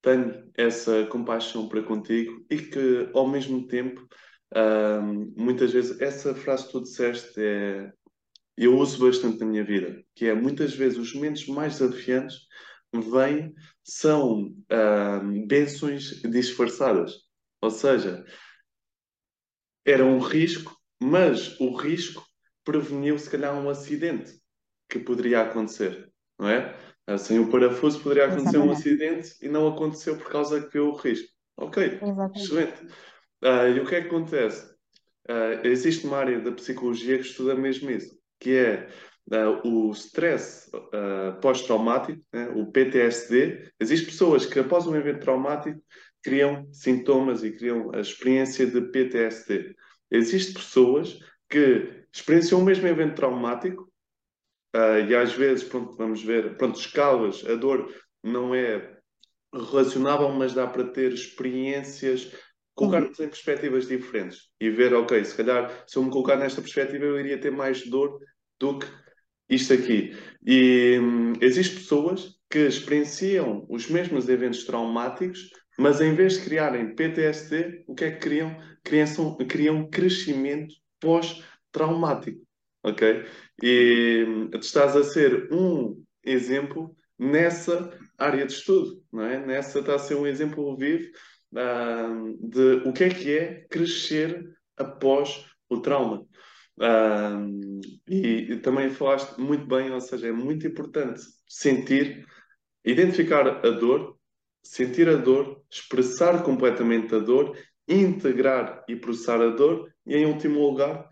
tenho essa compaixão para contigo e que, ao mesmo tempo, ah, muitas vezes, essa frase que tu disseste é. Eu uso bastante na minha vida, que é muitas vezes os momentos mais desafiantes vêm, são bênçãos disfarçadas. Ou seja, era um risco, mas o risco preveniu se calhar um acidente que poderia acontecer, não é? Ah, Sem o parafuso poderia acontecer um acidente e não aconteceu por causa que o risco. Ok, Exatamente. excelente. Ah, e o que é que acontece? Ah, existe uma área da psicologia que estuda mesmo isso, que é ah, o stress pós-traumático, né, o PTSD. Existem pessoas que após um evento traumático criam sintomas e criam a experiência de PTSD. Existem pessoas que experienciam o mesmo evento traumático ah, e às vezes, pronto, vamos ver, pronto, escalas, a dor não é relacionável, mas dá para ter experiências colocarmos em perspectivas diferentes e ver, ok, se calhar se eu me colocar nesta perspectiva eu iria ter mais dor do que isto aqui. E hum, existem pessoas que experienciam os mesmos eventos traumáticos, mas em vez de criarem PTSD, o que é que criam? Criam, criam crescimento pós-traumático, ok? E tu estás a ser um exemplo nessa área de estudo, não é? Nessa está a ser um exemplo vivo uh, de o que é que é crescer após o trauma. Uh, e, e também falaste muito bem, ou seja, é muito importante sentir, identificar a dor, sentir a dor, expressar completamente a dor, integrar e processar a dor e, em último lugar,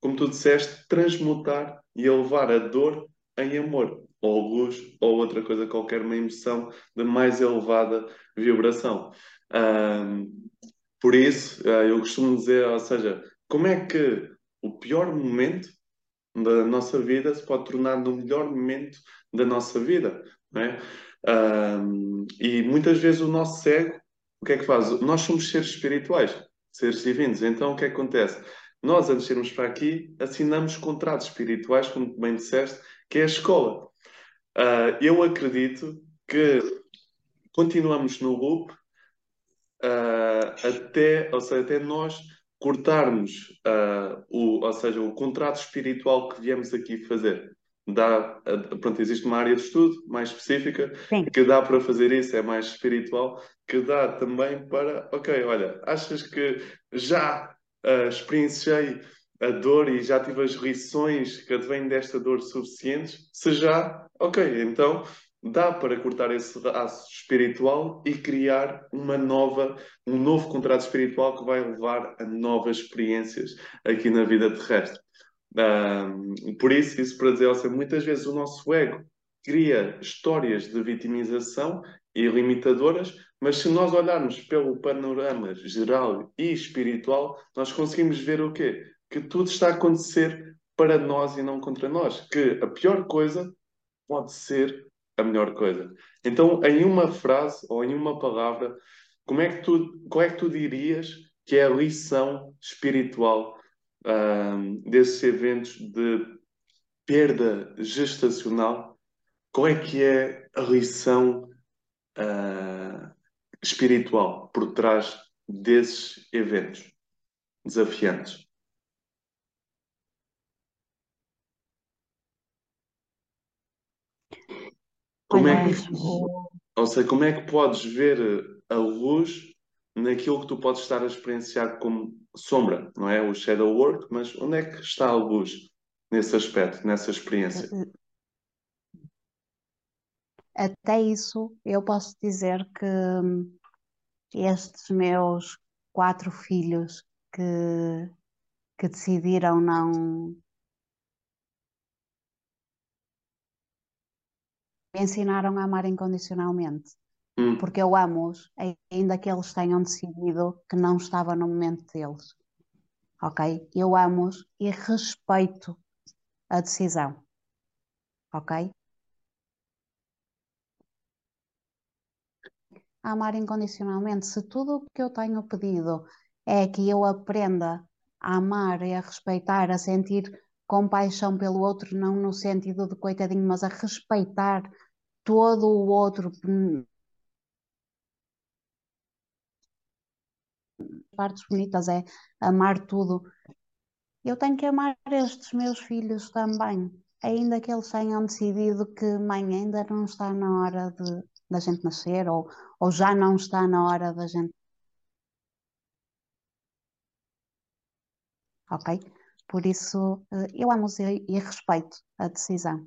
como tu disseste, transmutar e elevar a dor em amor, ou luz, ou outra coisa qualquer, uma emoção de mais elevada vibração. Um, por isso, uh, eu costumo dizer, ou seja, como é que o pior momento da nossa vida se pode tornar no melhor momento da nossa vida, não é? Um, e muitas vezes o nosso cego, o que é que faz? Nós somos seres espirituais, seres divinos, então o que, é que acontece? Nós, antes de irmos para aqui, assinamos contratos espirituais, como bem disseste, que é a escola. Uh, eu acredito que continuamos no loop uh, até, ou seja, até nós cortarmos uh, o, ou seja, o contrato espiritual que viemos aqui fazer. Dá, pronto, existe uma área de estudo mais específica Sim. que dá para fazer isso, é mais espiritual, que dá também para, ok, olha, achas que já uh, experienciei a dor e já tive as lições que advêm desta dor suficientes? Se já, ok, então dá para cortar esse laço espiritual e criar uma nova, um novo contrato espiritual que vai levar a novas experiências aqui na vida terrestre. Um, por isso, isso para dizer, seja, muitas vezes o nosso ego cria histórias de vitimização e limitadoras, mas se nós olharmos pelo panorama geral e espiritual, nós conseguimos ver o quê? Que tudo está a acontecer para nós e não contra nós. Que a pior coisa pode ser a melhor coisa. Então, em uma frase ou em uma palavra, como é que tu, qual é que tu dirias que é a lição espiritual desses eventos de perda gestacional? Qual é que é a lição uh, espiritual por trás desses eventos desafiantes? Como é que, ou seja, como é que podes ver a luz naquilo que tu podes estar a experienciar como sombra, não é? O shadow work, mas onde é que está a luz nesse aspecto, nessa experiência? Até isso, eu posso dizer que estes meus quatro filhos que, que decidiram não me ensinaram a amar incondicionalmente. Hum. Porque eu amo-os, ainda que eles tenham decidido que não estava no momento deles. Ok? Eu amo-os e respeito a decisão. Ok? Amar incondicionalmente. Se tudo o que eu tenho pedido é que eu aprenda a amar e a respeitar, a sentir compaixão pelo outro, não no sentido de coitadinho, mas a respeitar todo o outro. Partes bonitas é amar tudo. Eu tenho que amar estes meus filhos também, ainda que eles tenham decidido que mãe ainda não está na hora de, da gente nascer ou, ou já não está na hora da gente. Ok? Por isso, eh, eu amo e, respeito a decisão.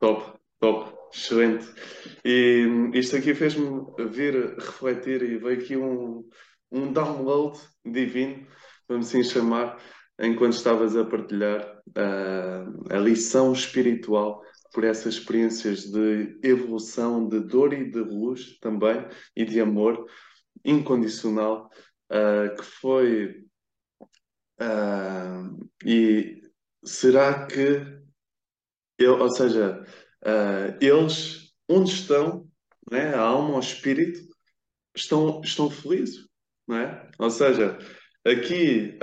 Top, top, excelente. E isto aqui fez-me vir refletir e veio aqui um, um download divino, vamos assim chamar, enquanto estavas a partilhar uh, a lição espiritual por essas experiências de evolução, de dor e de luz também, e de amor incondicional, uh, que foi Uh, e será que, eu, ou seja, uh, eles, onde estão, né, a alma, o espírito, estão, estão felizes? não é? Ou seja, aqui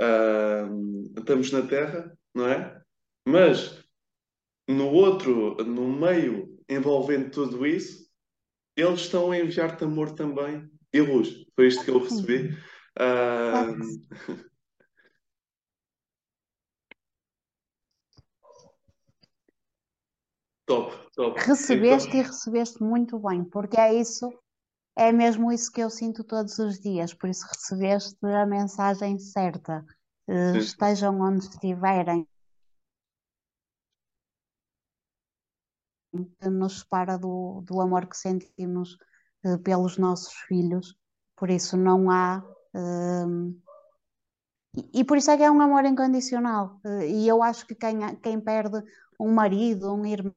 estamos na Terra, não é? Mas no outro, no meio envolvendo tudo isso, eles estão a enviar-te amor também e luz. Foi isto que eu recebi. Uh, Top, top. Recebeste então... e recebeste muito bem, porque é isso, é mesmo isso que eu sinto todos os dias, por isso recebeste a mensagem certa. Uh, estejam onde estiverem, nos separa do, do amor que sentimos uh, pelos nossos filhos, por isso não há. Uh, e, e, por isso é que é um amor incondicional. Uh, e eu acho que quem, quem perde um marido, um irmão,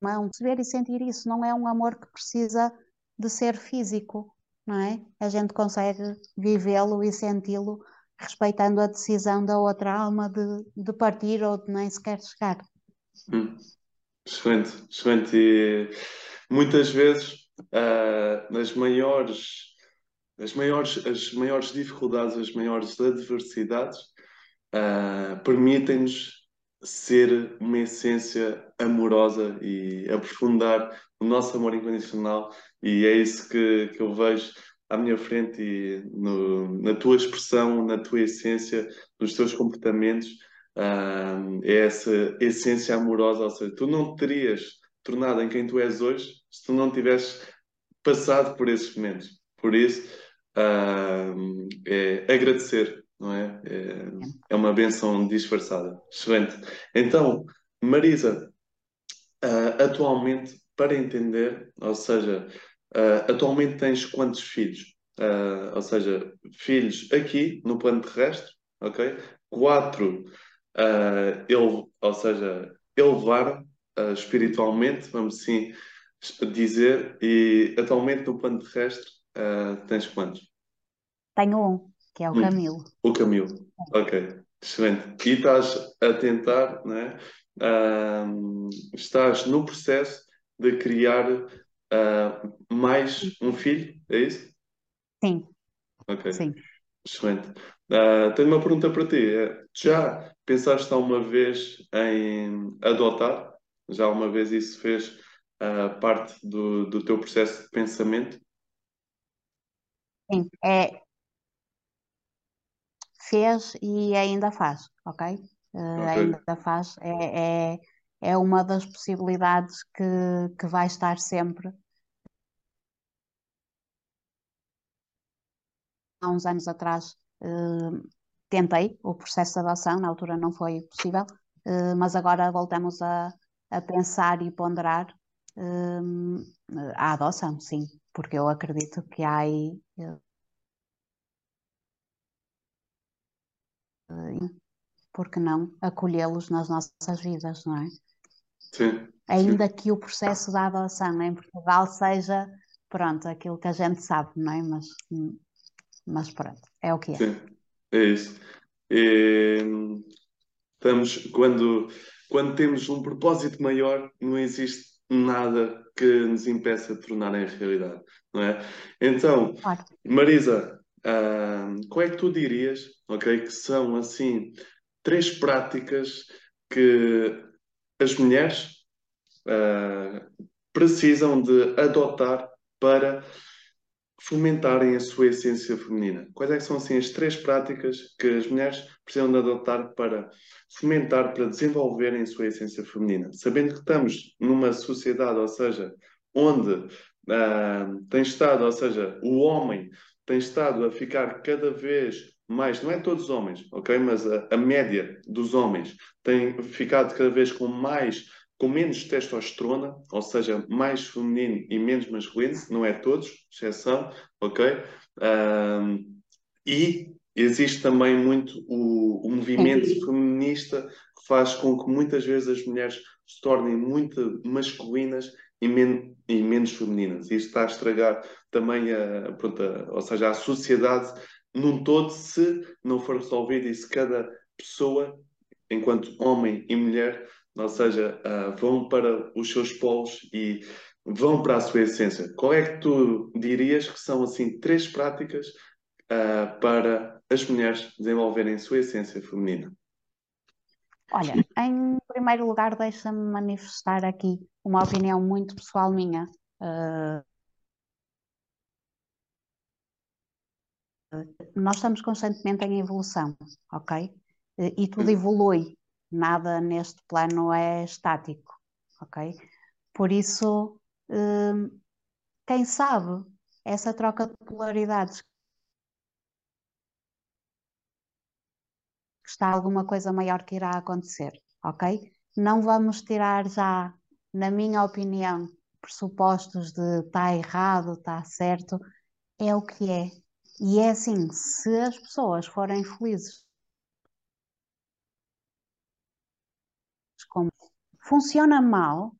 perceber e sentir isso, não é um amor que precisa de ser físico, não é? A gente consegue vivê-lo e senti-lo respeitando a decisão da outra alma de, de partir ou de nem sequer chegar. Hum. Excelente, excelente. E muitas vezes uh, as maiores as maiores as maiores dificuldades, as maiores adversidades uh, permitem-nos ser uma essência amorosa e aprofundar o nosso amor incondicional e é isso que, que eu vejo à minha frente e no, na tua expressão, na tua essência, nos teus comportamentos, uh, é essa essência amorosa, ou seja, tu não terias tornado em quem tu és hoje se tu não tivesses passado por esses momentos. Por isso, uh, é agradecer não é? É, é uma benção disfarçada. Excelente. Então, Marisa, uh, atualmente, para entender, ou seja, uh, atualmente tens quantos filhos? Uh, ou seja, filhos aqui no plano terrestre, ok? Quatro, ele, ou seja, elevaram espiritualmente, vamos assim dizer, e atualmente no plano terrestre tens quantos? Tenho um que é o. Camilo. O Camilo, ok, excelente. E estás a tentar, né? Uh, estás no processo de criar uh, mais um filho, é isso? Sim. Ok. Sim. Excelente. Uh, tenho uma pergunta para ti. Já pensaste alguma vez em adotar? Já alguma vez isso fez uh, parte do, do teu processo de pensamento? Sim, é, fez e ainda faz, ok? Uh. Ainda faz, é, é, é uma das possibilidades que, que vai estar sempre. Há uns anos atrás uh, tentei o processo de adoção, na altura não foi possível, uh, mas agora voltamos a, a pensar e ponderar a adoção, sim, porque eu acredito que há aí por que não acolhê-los nas nossas vidas, não é? Sim. Ainda sim. que o processo da adoção em Portugal seja, pronto, aquilo que a gente sabe, não é? Mas, mas pronto, é o que é. Sim, é isso. E, estamos, quando, quando temos um propósito maior, não existe nada que nos impeça de tornar em realidade, não é? Então, claro. Marisa, Uh, qual é que tu dirias, ok, que são assim três práticas que as mulheres uh, precisam de adotar para fomentarem a sua essência feminina? Quais é são assim as três práticas que as mulheres precisam de adotar para fomentar, para desenvolverem a sua essência feminina? Sabendo que estamos numa sociedade, ou seja, onde uh, tem estado, ou seja, o homem tem estado a ficar cada vez mais, não é todos os homens, ok? Mas a, a média dos homens tem ficado cada vez com mais, com menos testosterona, ou seja, mais feminino e menos masculino, não é todos, exceção, ok? Um, e existe também muito o, o movimento feminista que faz com que muitas vezes as mulheres se tornem muito masculinas e, men e menos femininas. Isto está a estragar também a, pronto, a, ou seja, a sociedade num todo se não for resolvido e se cada pessoa, enquanto homem e mulher, ou seja, uh, vão para os seus polos e vão para a sua essência. Qual é que tu dirias que são assim três práticas uh, para as mulheres desenvolverem a sua essência feminina? Olha, em primeiro lugar, deixa-me manifestar aqui uma opinião muito pessoal minha. Uh, nós estamos constantemente em evolução, ok? E tudo evolui, nada neste plano é estático, ok? Por isso, uh, quem sabe essa troca de polaridades está alguma coisa maior que irá acontecer, ok? Não vamos tirar já, na minha opinião, pressupostos de está errado, está certo, é o que é. E é assim, se as pessoas forem felizes como funciona mal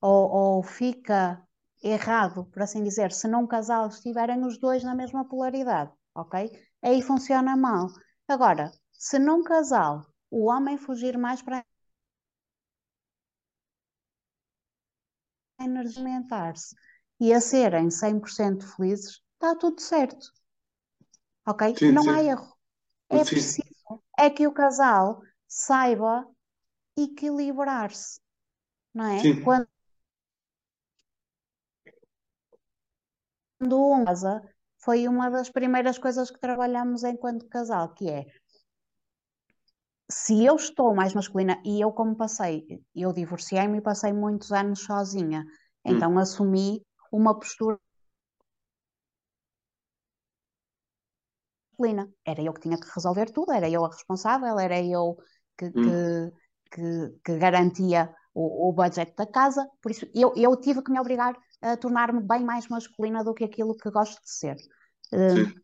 ou, ou fica errado, por assim dizer, se num casal estiverem os dois na mesma polaridade, ok? Aí funciona mal. Agora, se num casal o homem fugir mais para energimentar-se e a serem 100% felizes, está tudo certo. Ok? Sim, Não sim. há erro. É Sim. preciso é que o casal saiba equilibrar-se, não é? Sim. Quando um casa, foi uma das primeiras coisas que trabalhamos enquanto casal, que é se eu estou mais masculina e eu como passei, eu divorciei-me e passei muitos anos sozinha, então assumi uma postura masculina. Era eu que tinha que resolver tudo, era eu a responsável, era eu que, que, que, que garantia o, o budget da casa, por isso eu, eu tive que me obrigar a tornar-me bem mais masculina do que aquilo que gosto de ser. Sim.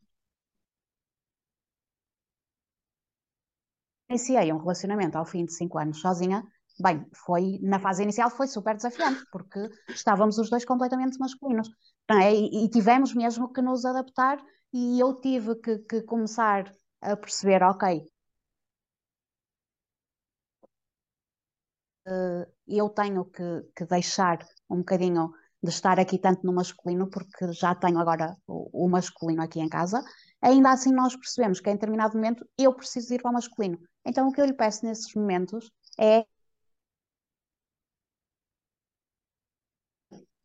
iniciei um relacionamento ao fim de cinco anos sozinha, bem, foi na fase inicial foi super desafiante, porque estávamos os dois completamente masculinos, é? e, e, tivemos mesmo que nos adaptar, e eu tive que, que começar a perceber, ok, uh, eu tenho que, que, deixar um bocadinho de estar aqui tanto no masculino, porque já tenho agora o, o masculino aqui em casa, ainda assim nós percebemos que em determinado momento eu preciso ir para o masculino. Então o que eu lhe peço nesses momentos é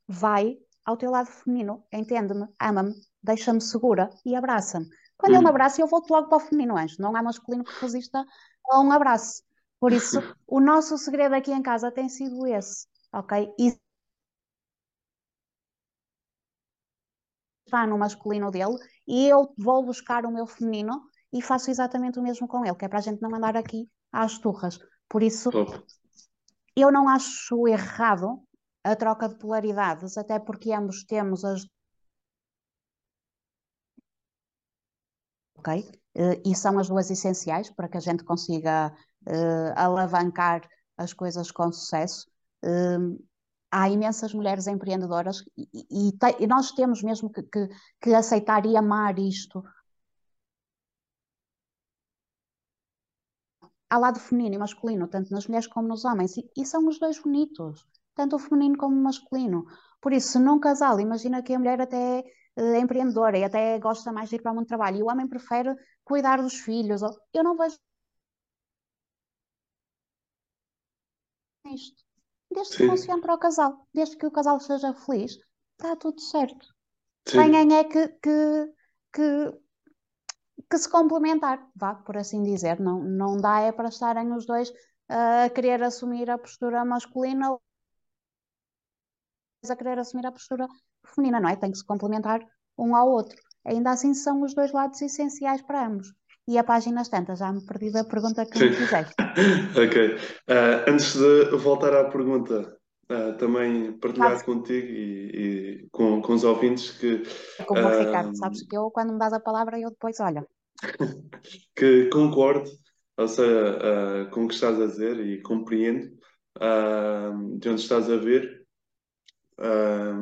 vai ao teu lado feminino, entende-me, ama-me, deixa-me segura e abraça-me. Quando ele me abraça, eu volto logo para o feminino anjo. Não há masculino que resista a um abraço. Por isso, o nosso segredo aqui em casa tem sido esse, ok? E está no masculino dele e eu vou buscar o meu feminino e faço exatamente o mesmo com ele, que é para a gente não andar aqui às turras. Por isso, Top. eu não acho errado a troca de polaridades, até porque ambos temos as. Ok? Uh, e são as duas essenciais para que a gente consiga uh, alavancar as coisas com sucesso. Uh, há imensas mulheres empreendedoras e, e, e, nós temos mesmo que, que, que aceitar e amar isto. Há lado feminino e masculino, tanto nas mulheres como nos homens, e, e são os dois bonitos, tanto o feminino como o masculino. Por isso, se num casal, imagina que a mulher até empreendedora e até gosta mais de ir para o mundo de trabalho, e o homem prefere cuidar dos filhos, eu não vejo isto. Desde que funcione para o casal, desde que o casal seja feliz, está tudo certo. Tenham é que, que, que, que, se complementar, vá, por assim dizer. Não, não dá é para estarem os dois a querer assumir a postura masculina a querer assumir a postura feminina, não é? Tem que se complementar um ao outro. Ainda assim são os dois lados essenciais para ambos. E a páginas tantas, já me perdi da pergunta que me fizeste. ok. Uh, antes de voltar à pergunta, uh, também partilhar Mas, contigo e, e, com, com os ouvintes que. Como o Ricardo, sabes que eu, quando me dás a palavra, eu depois, olha. que concordo, ou seja, uh, com o que estás a dizer e compreendo de onde estás a ver.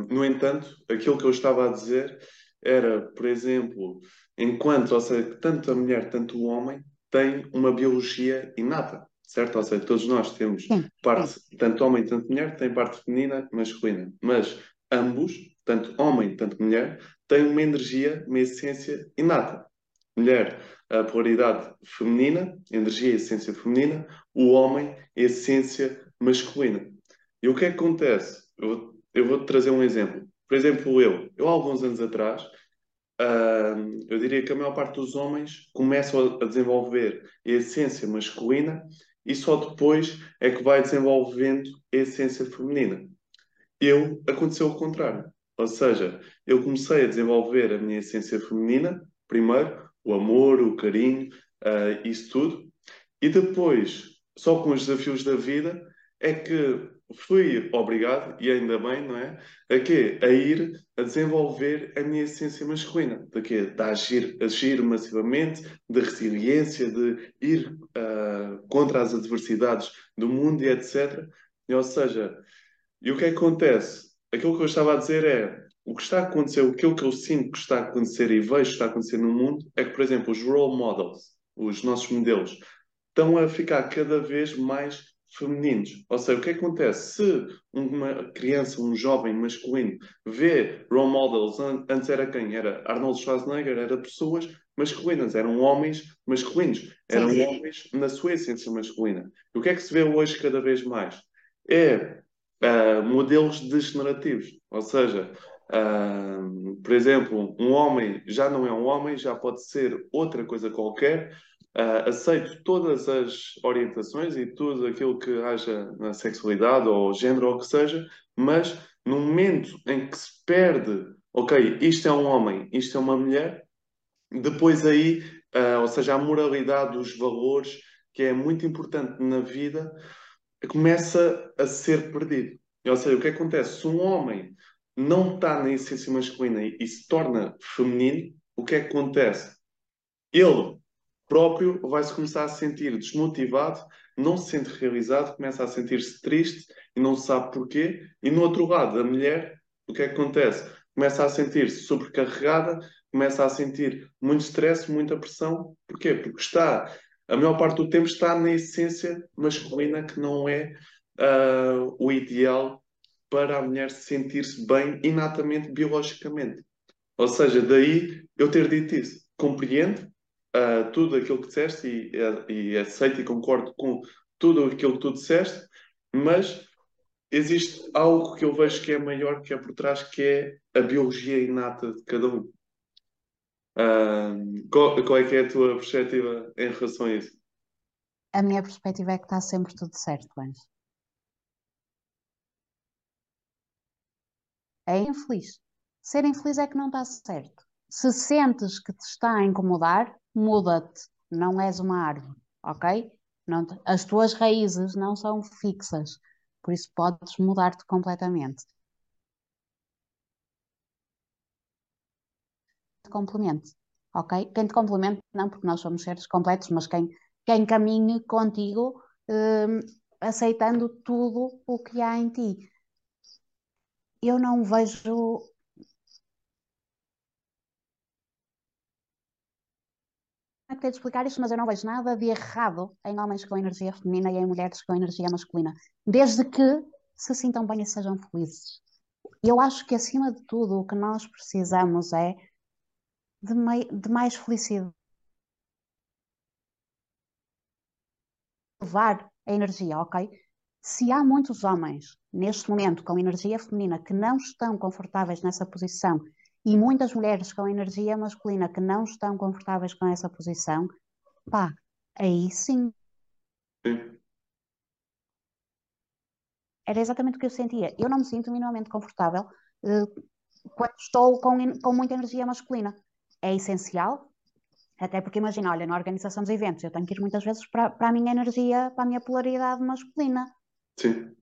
No entanto, aquilo que eu estava a dizer era, por exemplo, enquanto, ou seja, tanto a mulher, tanto o homem têm uma biologia inata, certo? Ou seja, todos nós temos sim, parte, tanto homem, tanto mulher, tem parte feminina e masculina, mas ambos, tanto homem, tanto mulher, têm uma energia, uma essência inata. Mulher, a polaridade feminina, energia e essência feminina, o homem, a essência masculina. E o que é que acontece? Eu, eu vou-te trazer um exemplo. Por exemplo, eu, eu há alguns anos atrás, uh, eu diria que a maior parte dos homens começam a desenvolver a essência masculina e só depois é que vai desenvolvendo a essência feminina. Eu, aconteceu o contrário. Ou seja, eu comecei a desenvolver a minha essência feminina, primeiro, o amor, o carinho, uh, isso tudo, e depois, só com os desafios da vida, é que fui obrigado, e ainda bem, não é? A quê? A ir a desenvolver a minha essência masculina. De quê? De agir, agir massivamente, de resiliência, de ir uh, contra as adversidades do mundo e etc. Ou seja, e o que é que acontece? Aquilo que eu estava a dizer é o que está a acontecer, aquilo que eu sinto que está a acontecer e vejo que está a acontecer no mundo é que, por exemplo, os role models, os nossos modelos, estão a ficar cada vez mais femininos. Ou seja, o que acontece? Se uma criança, um jovem masculino, vê role models, antes era quem? Era Arnold Schwarzenegger, era pessoas masculinas, eram homens masculinos, eram sim, sim. homens na sua essência masculina. E o que é que se vê hoje cada vez mais? É uh, modelos degenerativos, ou seja, uh, por exemplo, um homem já não é um homem, já pode ser outra coisa qualquer, Uh, aceito todas as orientações e tudo aquilo que haja na sexualidade ou género ou o que seja, mas no momento em que se perde, ok, isto é um homem, isto é uma mulher, depois aí, uh, ou seja, a moralidade, os valores, que é muito importante na vida, começa a ser perdido. Ou seja, o que acontece? Se um homem não está na essência masculina e, e se torna feminino, o que é que acontece? Ele próprio vai-se começar a sentir desmotivado, não se sente realizado, começa a sentir-se triste e não sabe porquê. E no outro lado, a mulher, o que é que acontece? Começa a sentir-se sobrecarregada, começa a sentir muito stress, muita pressão. Porquê? Porque está, a maior parte do tempo está na essência masculina que não é uh, o ideal para a mulher sentir-se bem inatamente, biologicamente. Ou seja, daí eu ter dito isso. Compreendo, uh, tudo aquilo que disseste e, e aceito e concordo com tudo aquilo que tu disseste, mas existe algo que eu vejo que é maior, que é por trás, que é a biologia inata de cada um. Uh, qual, qual, é que é a tua perspectiva em relação a isso? A minha perspectiva é que está sempre tudo certo, Anjo. É infeliz. Ser infeliz é que não está certo. Se sentes que te está a incomodar, muda-te, não és uma árvore, ok? Não, as tuas raízes não são fixas, por isso podes mudar-te completamente. Complemente, ok? Quem te complemente, não porque nós somos seres completos, mas quem, quem caminhe contigo, hum, aceitando tudo o que há em ti. Eu não vejo tenho de explicar isto, mas eu não vejo nada de errado em homens com energia feminina e em mulheres com energia masculina, desde que se sintam bem e sejam felizes. Eu acho que, acima de tudo, o que nós precisamos é de, mei, de mais felicidade. Levar a energia, ok? Se há muitos homens neste momento com energia feminina que não estão confortáveis nessa posição e muitas mulheres com energia masculina que não estão confortáveis com essa posição, pá, aí sim. sim. Era exatamente o que eu sentia. Eu não me sinto minimamente confortável uh, quando estou com, com muita energia masculina. É essencial, até porque imagina, olha, na organização dos eventos, eu tenho que ir muitas vezes para, para a minha energia, para a minha polaridade masculina. Sim.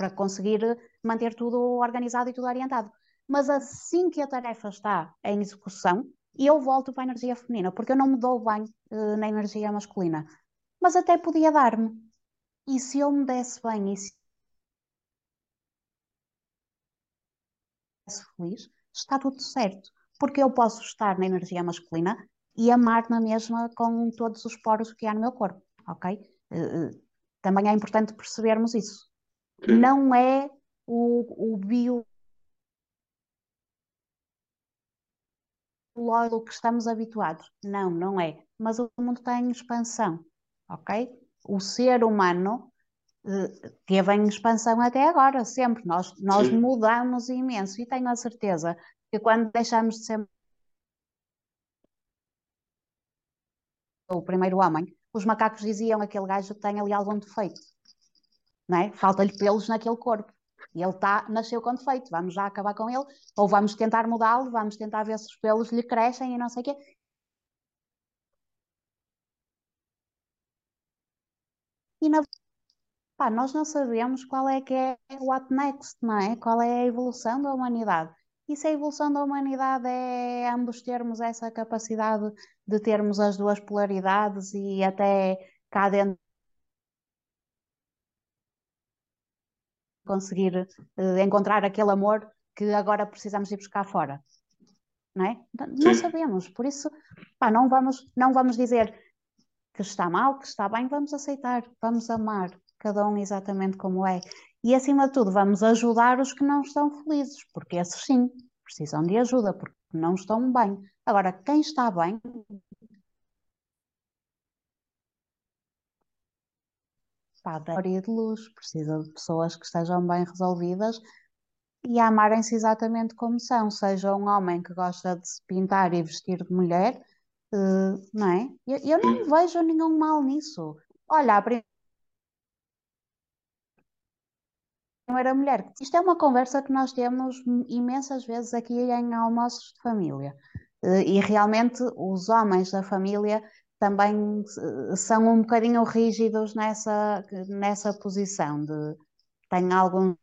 para conseguir manter tudo organizado e tudo orientado. Mas assim que a tarefa está em execução, eu volto para a energia feminina, porque eu não me dou bem uh, na energia masculina. Mas até podia dar-me. E se eu me desse bem e se feliz, está tudo certo. Porque eu posso estar na energia masculina e amar na mesma com todos os poros que há no meu corpo, ok? Uh, também é importante percebermos isso. Sim. Não é o, o bio que estamos habituados. Não, não é. Mas o mundo está em expansão, ok? O ser humano uh, teve em expansão até agora, sempre. Nós, nós mudamos imenso e tenho a certeza que quando deixamos de ser o primeiro homem, os macacos diziam aquele gajo tem ali algum defeito, não é? Falta-lhe pelos naquele corpo. E ele tá, nasceu com defeito, vamos já acabar com ele, ou vamos tentar mudá-lo, vamos tentar ver se os pelos lhe crescem e não sei o quê. E na pá, nós não sabemos qual é que é o what next, não é? Qual é a evolução da humanidade. E se a evolução da humanidade é ambos termos essa capacidade de termos as duas polaridades e até cá dentro conseguir uh, encontrar aquele amor que agora precisamos ir buscar fora. Não é? Não sabemos, por isso pá, não, vamos, não vamos dizer que está mal, que está bem, vamos aceitar, vamos amar cada um exatamente como é. E acima de tudo, vamos ajudar os que não estão felizes, porque esses sim precisam de ajuda, porque não estão bem. Agora, quem está bem pá, da de luz, precisa de pessoas que estejam bem resolvidas e amarem-se exatamente como são, seja um homem que gosta de se pintar e vestir de mulher, uh, não é? Eu, eu, não vejo nenhum mal nisso. Olha, a era mulher. Isto é uma conversa que nós temos imensas vezes aqui em almoços de família. Uh, e realmente os homens da família também são um bocadinho rígidos nessa, nessa posição de têm algum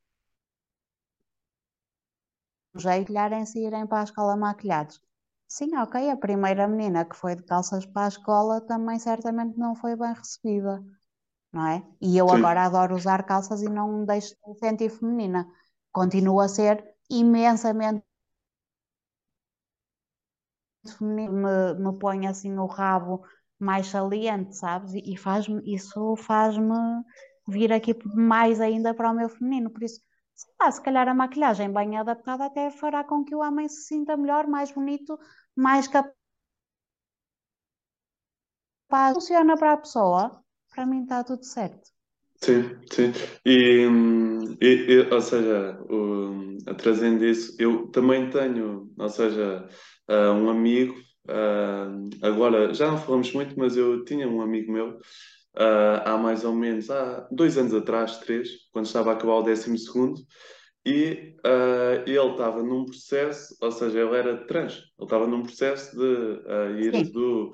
jeito de irem para a escola maquilhados. Sim, ok, a primeira menina que foi de calças para a escola também certamente não foi bem recebida, não é? E eu Sim. agora adoro usar calças e não me deixo de sentir feminina. Continuo a ser imensamente feminino, me, me põe assim o rabo mais saliente, sabes? E, faz isso faz-me vir aqui mais ainda para o meu feminino. Por isso, sei lá, se calhar a maquilhagem bem adaptada até fará com que o homem se sinta melhor, mais bonito, mais capaz. Funciona para a pessoa, para mim está tudo certo. Sim, sim. E, e, e ou seja, o, trazendo isso, eu também tenho, ou seja, uh, um amigo Uh, agora, já não falamos muito, mas eu tinha um amigo meu, uh, há mais ou menos há dois anos atrás, três, quando estava a acabar o décimo segundo, e uh, ele estava num processo, ou seja, ele era trans, ele estava num processo de ir sim. do,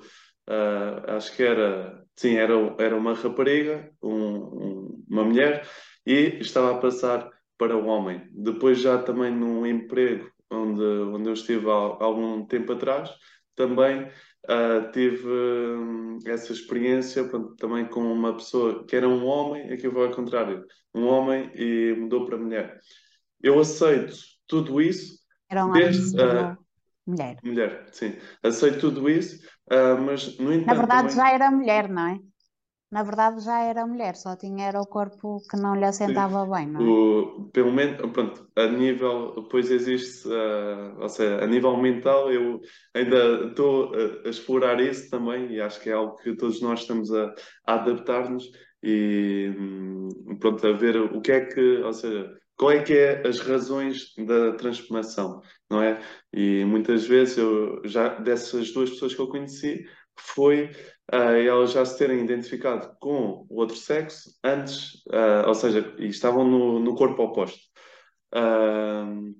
acho que era, sim, era, era uma rapariga, um, um, uma mulher, e estava a passar para o homem. Depois já também num emprego onde, onde eu estive há algum tempo atrás, também uh, tive um, essa experiência pronto, também com uma pessoa que era um homem, aqui vou ao contrário, um homem e mudou para mulher. Eu aceito tudo isso. Era um desde, homem, uh, mulher. Mulher, sim. Aceito tudo isso, uh, mas no entanto. Na verdade também... já era mulher, não é? Na verdade já era mulher, só tinha era o corpo que não lhe assentava Sim. bem, não é? O, pelo menos, pronto, a nível, depois existe, uh, ou seja, a nível mental eu ainda estou a, a, explorar isso também e acho que é algo que todos nós estamos a, a adaptar-nos e hum, pronto, a ver o que é que, ou seja, qual é que é as razões da transformação, não é? E muitas vezes eu já dessas duas pessoas que eu conheci foi uh, elas já se terem identificado com o outro sexo antes, uh, ou seja, estavam no, no corpo oposto. Uh,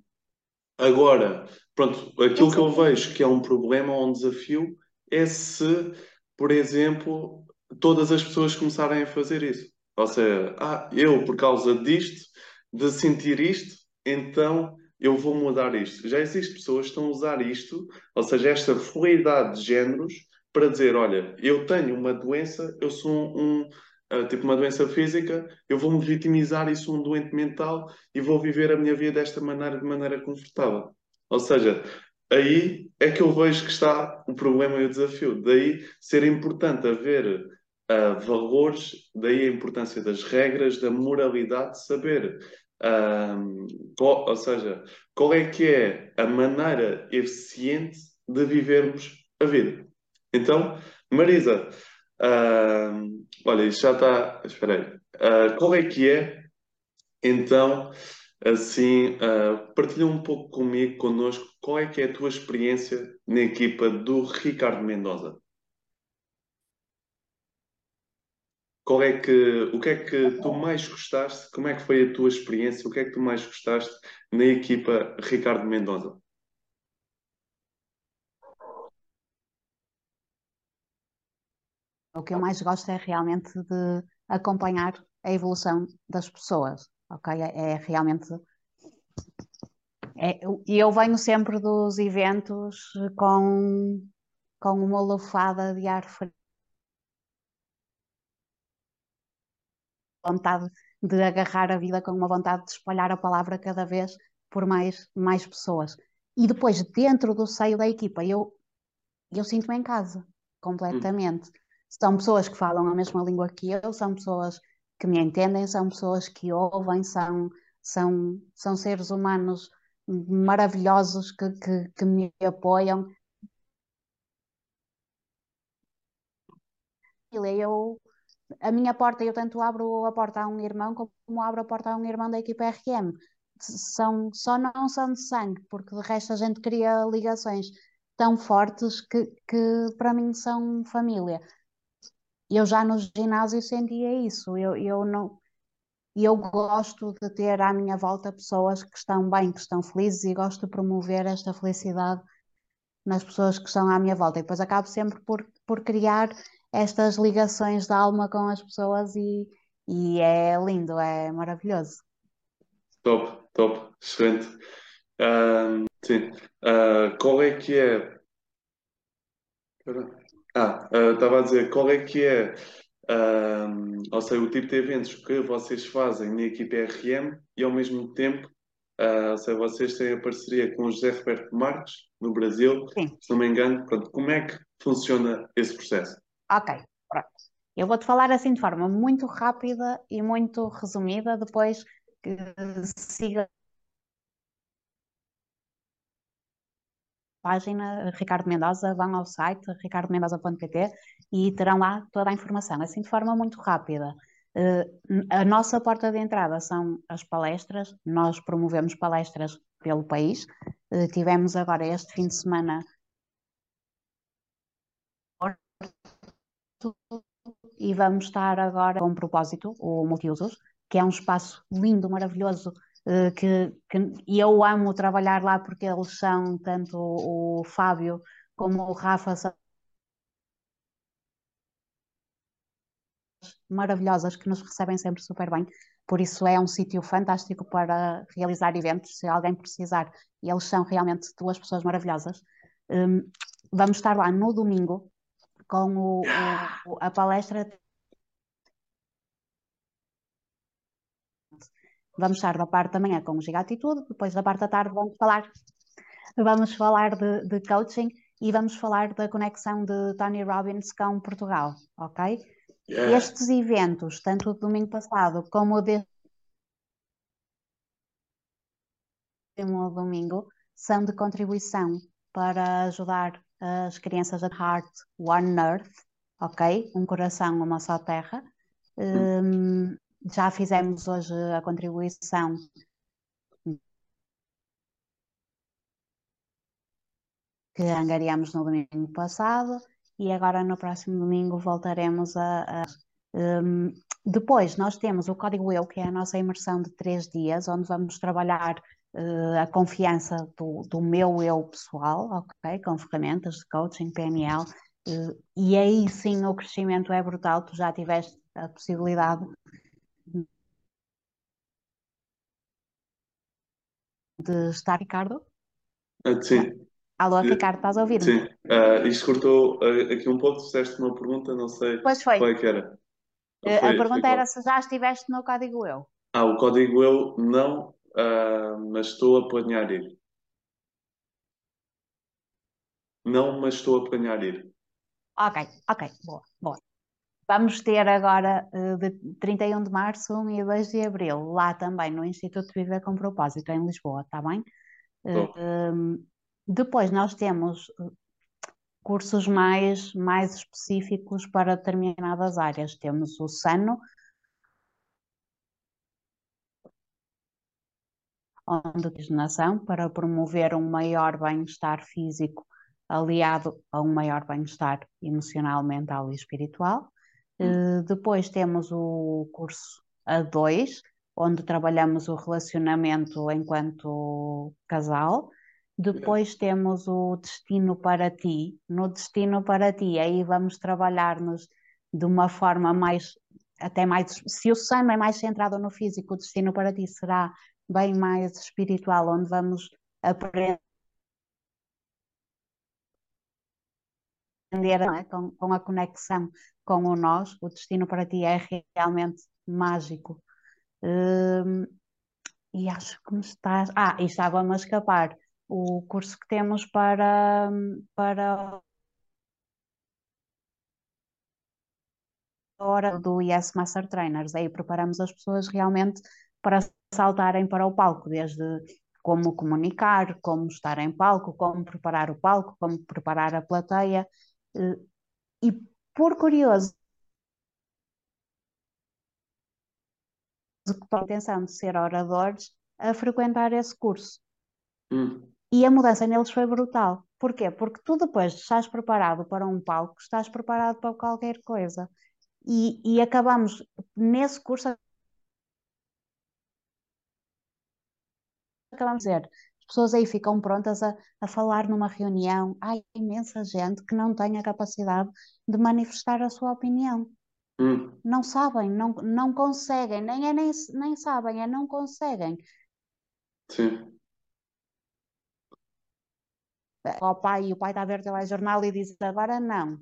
agora, pronto, aquilo que eu vejo que é um problema ou um desafio é se, por exemplo, todas as pessoas começarem a fazer isso. Ou seja, ah, eu por causa disto, de sentir isto, então eu vou mudar isto. Já existem pessoas que estão a usar isto, ou seja, esta fluidade de géneros, para dizer, olha, eu tenho uma doença, eu sou um, uh, tipo uma doença física, eu vou-me vitimizar e sou um doente mental e vou viver a minha vida desta maneira, de maneira confortável. Ou seja, aí é que eu vejo que está o problema e o desafio. Daí ser importante haver uh, valores, daí a importância das regras, da moralidade, saber, uh, qual, ou seja, qual é que é a maneira eficiente de vivermos a vida. Então, Marisa, uh, olha, isto já está. Espera aí. qual é que é, então, assim, partilha um pouco comigo, connosco, qual é que é a tua experiência na equipa do Ricardo Mendoza? Qual é que, o que é que tu mais gostaste? Como é que foi a tua experiência? O que é que tu mais gostaste na equipa Ricardo Mendonça? O que eu mais gosto é realmente de acompanhar a evolução das pessoas, ok? É, é realmente. É, e eu venho sempre dos eventos com, com uma lufada de ar frio vontade de agarrar a vida com uma vontade de espalhar a palavra cada vez por mais, mais pessoas. E depois, dentro do seio da equipa, eu, eu sinto-me em casa, completamente. Hum. São pessoas que falam a mesma língua que eu, são pessoas que me entendem, são pessoas que ouvem, são, são, são seres humanos maravilhosos que, que, que me apoiam. Eu a minha porta, eu tanto abro a porta a um irmão como abro a porta a um irmão da equipa RM. São, só não são de sangue, porque de resto a gente cria ligações tão fortes que, que para mim são família. Eu já no ginásio sentia isso. Eu, eu não, eu gosto de ter à minha volta pessoas que estão bem, que estão felizes e gosto de promover esta felicidade nas pessoas que estão à minha volta. E depois acabo sempre por, por criar estas ligações da alma com as pessoas e, e é lindo, é maravilhoso. Top, top, excelente. Uh, sim. Uh, qual é que é? Ah, estava uh, a dizer, qual é que é, ou seja, o tipo de eventos que vocês fazem na equipe RM e ao mesmo tempo, ou seja, vocês têm a parceria com o José Roberto Marques no Brasil, Sim. se não me engano, pronto, como é que funciona esse processo? Ok, pronto. Eu vou-te falar assim de forma muito rápida e muito resumida, depois que siga página Ricardo Mendoza, vão ao site ricardomendoza.pt e terão lá toda a informação, assim de forma muito rápida. Uh, a nossa porta de entrada são as palestras, nós promovemos palestras pelo país. Uh, tivemos agora este fim de semana e vamos estar agora com um propósito, o Multiusos, que é um espaço lindo, maravilhoso, eh, que, que, e eu amo trabalhar lá porque eles são, tanto o Fábio como o Rafa, são maravilhosas que nos recebem sempre super bem. Por isso é um sítio fantástico para realizar eventos. Se alguém precisar, e eles são realmente duas pessoas maravilhosas. Um, vamos estar lá no domingo, com o, o, a palestra. Vamos estar da parte da manhã com o Gigatitude, depois da parte da tarde vamos falar, vamos falar de, de coaching e vamos falar da conexão de Tony Robbins com Portugal, ok? Yeah. Estes eventos, tanto o domingo passado como o deste domingo, são de contribuição para ajudar as crianças da Heart One Earth, ok? Um coração, uma só terra. Um, já fizemos hoje a contribuição que angariamos no domingo passado e agora no próximo domingo voltaremos a. a um, depois nós temos o Código Eu, que é a nossa imersão de três dias, onde vamos trabalhar uh, a confiança do, do, meu eu pessoal, ok? Com ferramentas de coaching, PNL, uh, eh, e aí sim o crescimento é brutal. Tu já tiveste a possibilidade de estar, Ricardo? Uh, sim. Alô, Ricardo, estás a ouvir? Sim. Uh, isto cortou uh, aqui um pouco, fizeste uma pergunta, não sei pois foi. qual é que era. Foi, a pergunta era se já estiveste no código eu. Ah, o código eu não, uh, mas estou a planear ir. Não, mas estou a planear ir. Ok, ok, boa, boa. Vamos ter agora uh, de 31 de março, 1 e 2 de abril, lá também no Instituto Viver com Propósito, em Lisboa, está bem? Uh, depois nós temos cursos mais, mais específicos para determinadas áreas. Temos o SANO, onde oxigenação para promover um maior bem-estar físico aliado a um maior bem-estar emocional, mental e espiritual. Uh, depois temos o curso A2, onde trabalhamos o relacionamento enquanto casal. Depois temos o Destino para Ti. No Destino para Ti, aí vamos trabalhar-nos de uma forma mais, até mais, se o SAM é mais centrado no físico, o Destino para Ti será bem mais espiritual, onde vamos aprender é? com, com a conexão com o nós, o destino para ti é realmente mágico. Hum, e acho que me estás. Ah, e estava-me a escapar o curso que temos para, para a hora do Yes Master Trainers. Aí preparamos as pessoas realmente para saltarem para o palco, desde como comunicar, como estar em palco, como preparar o palco, como preparar a plateia. E por curioso, que a intenção de ser oradores a frequentar esse curso. Hum. E a mudança neles foi brutal. Porquê? Porque tu depois estás preparado para um palco, estás preparado para qualquer coisa. E, e acabamos nesse curso acabamos de dizer, as pessoas aí ficam prontas a, a falar numa reunião. Há imensa gente que não tem a capacidade de manifestar a sua opinião. Hum. Não sabem, não, não conseguem, nem é nem, nem sabem, é não conseguem. Sim. Ao pai, e o pai está a ver o telejornal e diz agora não.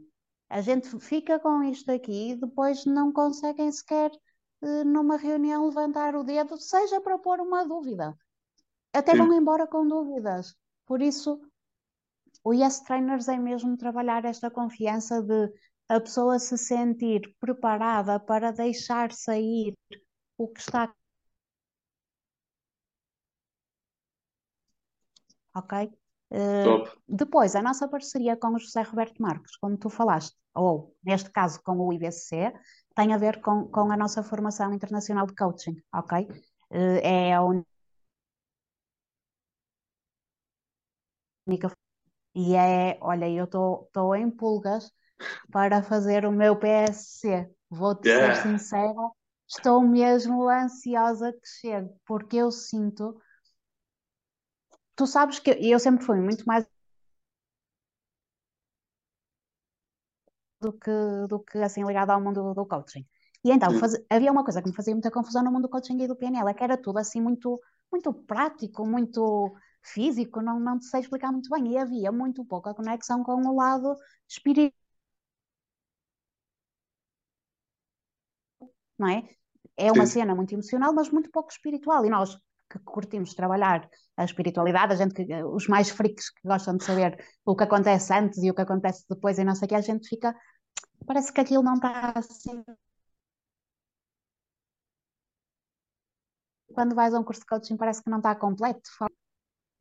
A gente fica com isto aqui e depois não conseguem sequer eh, numa reunião levantar o dedo, seja para pôr uma dúvida até vão embora com dúvidas. Por isso, o Yes Trainers é mesmo trabalhar esta confiança de a pessoa se sentir preparada para deixar sair o que está. Ok? Uh, depois, a nossa parceria com o José Roberto Marques, como tu falaste, ou neste caso com o IBC, tem a ver com, com a nossa formação internacional de coaching, ok? Uh, é a única. E é, olha, eu estou em pulgas para fazer o meu PSC. Vou-te yeah. ser sincera, estou mesmo ansiosa que chegue, porque eu sinto. Tu sabes que eu sempre fui muito mais do que, do que assim ligada ao mundo do coaching. E então faz, havia uma coisa que me fazia muita confusão no mundo do coaching e do PNL, é que era tudo assim muito, muito prático, muito físico, não, não sei explicar muito bem. E havia muito pouca conexão com o lado espiritual. Não é? É uma Sim. cena muito emocional, mas muito pouco espiritual. E nós que curtimos trabalhar a espiritualidade, a gente que, os mais freaks que gostam de saber o que acontece antes e o que acontece depois e não sei o que, a gente fica. Parece que aquilo não está assim. Quando vais a um curso de coaching, parece que não está completo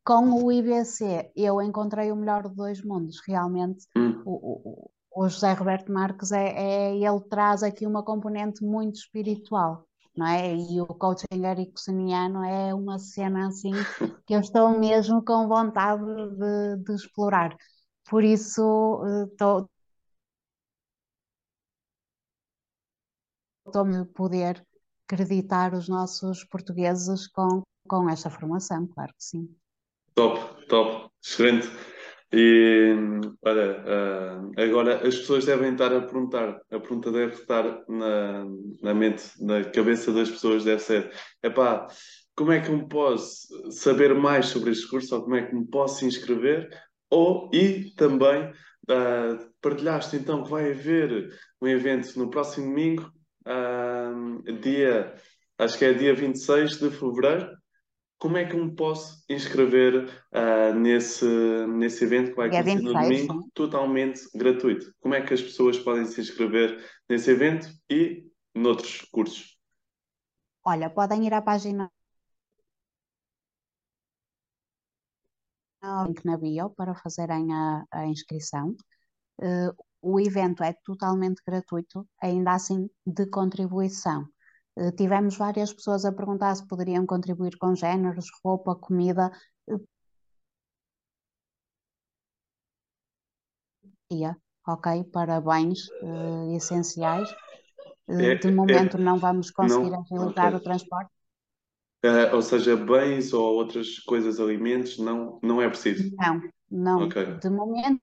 com o IBC eu encontrei o melhor de dois mundos, realmente. Hum. O, o, o, José Roberto Marques é, é, ele traz aqui uma componente muito espiritual, não é? E o coaching ericksoniano é uma cena assim que eu estou mesmo com vontade de, de explorar. Por isso estou estou-me a poder acreditar os nossos portugueses com, com esta formação, claro que sim. Top, top, excelente. E olha, uh, agora as pessoas devem estar a perguntar, a pergunta deve estar na, na mente, na cabeça das pessoas, deve ser: epá, como é que me posso saber mais sobre este curso ou como é que me posso inscrever? Ou, e também, uh, partilhaste então que vai haver um evento no próximo domingo, uh, dia, acho que é dia 26 de fevereiro, como é que eu me posso inscrever uh, nesse, nesse evento que vai acontecer no domingo, totalmente gratuito? Como é que as pessoas podem se inscrever nesse evento e noutros cursos? Olha, podem ir à página link na bio para fazerem a, a inscrição. Uh, o evento é totalmente gratuito, ainda assim de contribuição. Uh, tivemos várias pessoas a perguntar se poderiam contribuir com géneros, roupa, comida. Uh, ok, para bens essenciais. É, de momento é, não vamos conseguir não, okay. o transporte. Uh, ou seja, bens ou outras coisas, alimentos, não, não é preciso? Não, não. Okay. De momento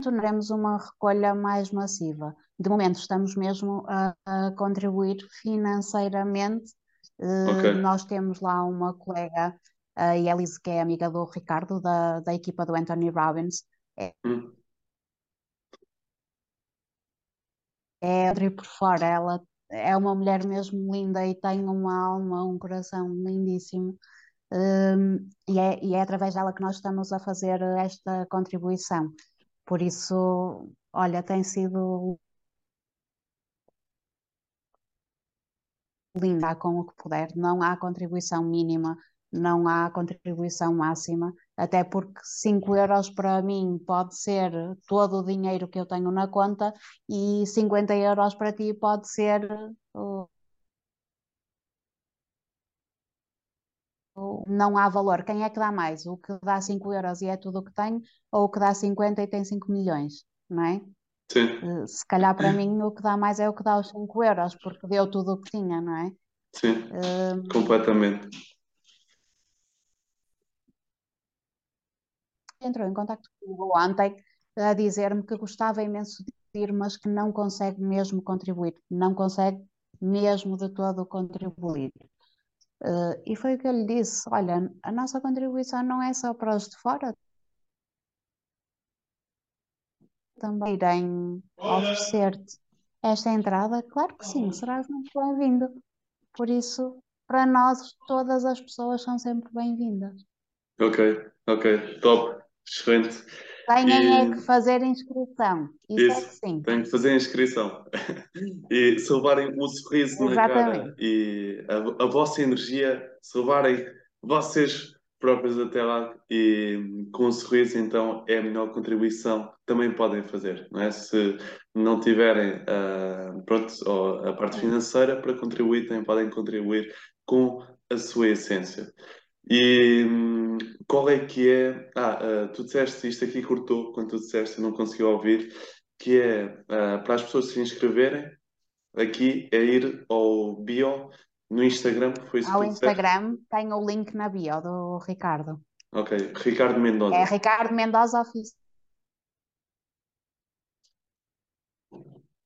teremos uma recolha mais massiva. De momento estamos mesmo a, a contribuir financeiramente. Uh, okay. Nós temos lá uma colega, a Elise, que é amiga do Ricardo, da, da equipa do Anthony Robbins. É, hum. é por fora, ela é uma mulher mesmo linda e tem uma alma, um coração lindíssimo. Um, e, é, e é através dela que nós estamos a fazer esta contribuição. Por isso, olha, tem sido linda com o que puder. Não há contribuição mínima, não há contribuição máxima, até porque 5 euros para mim pode ser todo o dinheiro que eu tenho na conta e 50 euros para ti pode ser não há valor. Quem é que dá mais? O que dá 5 euros e é tudo o que tem, ou o que dá 50 e tem 5 milhões, não é? Sim. Eh, se calhar para mim o que dá mais é o que dá os 5 euros, porque deu tudo o que tinha, não é? Sim, uh, completamente. entrou em contato comigo ontem a dizer-me que gostava imenso de ir, mas que não consegue mesmo contribuir, não consegue mesmo de todo contribuir. Uh, e foi o que eu lhe disse: olha, a nossa contribuição não é só para os de fora, também irem oferecer-te esta entrada, claro que sim, serás muito bem-vindo. Por isso, para nós, todas as pessoas são sempre bem-vindas. Ok, ok, top. Excelente. Têm é que fazer inscrição. Isso, isso, é que sim. Têm que fazer inscrição. e se levarem o sorriso Exatamente. na cara e a, a vossa energia, se levarem vocês próprios até lá e com o sorriso, então é a melhor contribuição que também podem fazer, não é? Se não tiverem uh, pronto, a parte financeira para contribuir, também podem contribuir com a sua essência. E qual é que é. Ah, uh, tu disseste, isto aqui cortou quando tu disseste, não consegui ouvir, que é uh, para as pessoas se inscreverem, aqui é ir ao bio no Instagram, foi isso Ao Instagram tem o link na bio do Ricardo. Ok, Ricardo Mendoza. É Ricardo Mendoza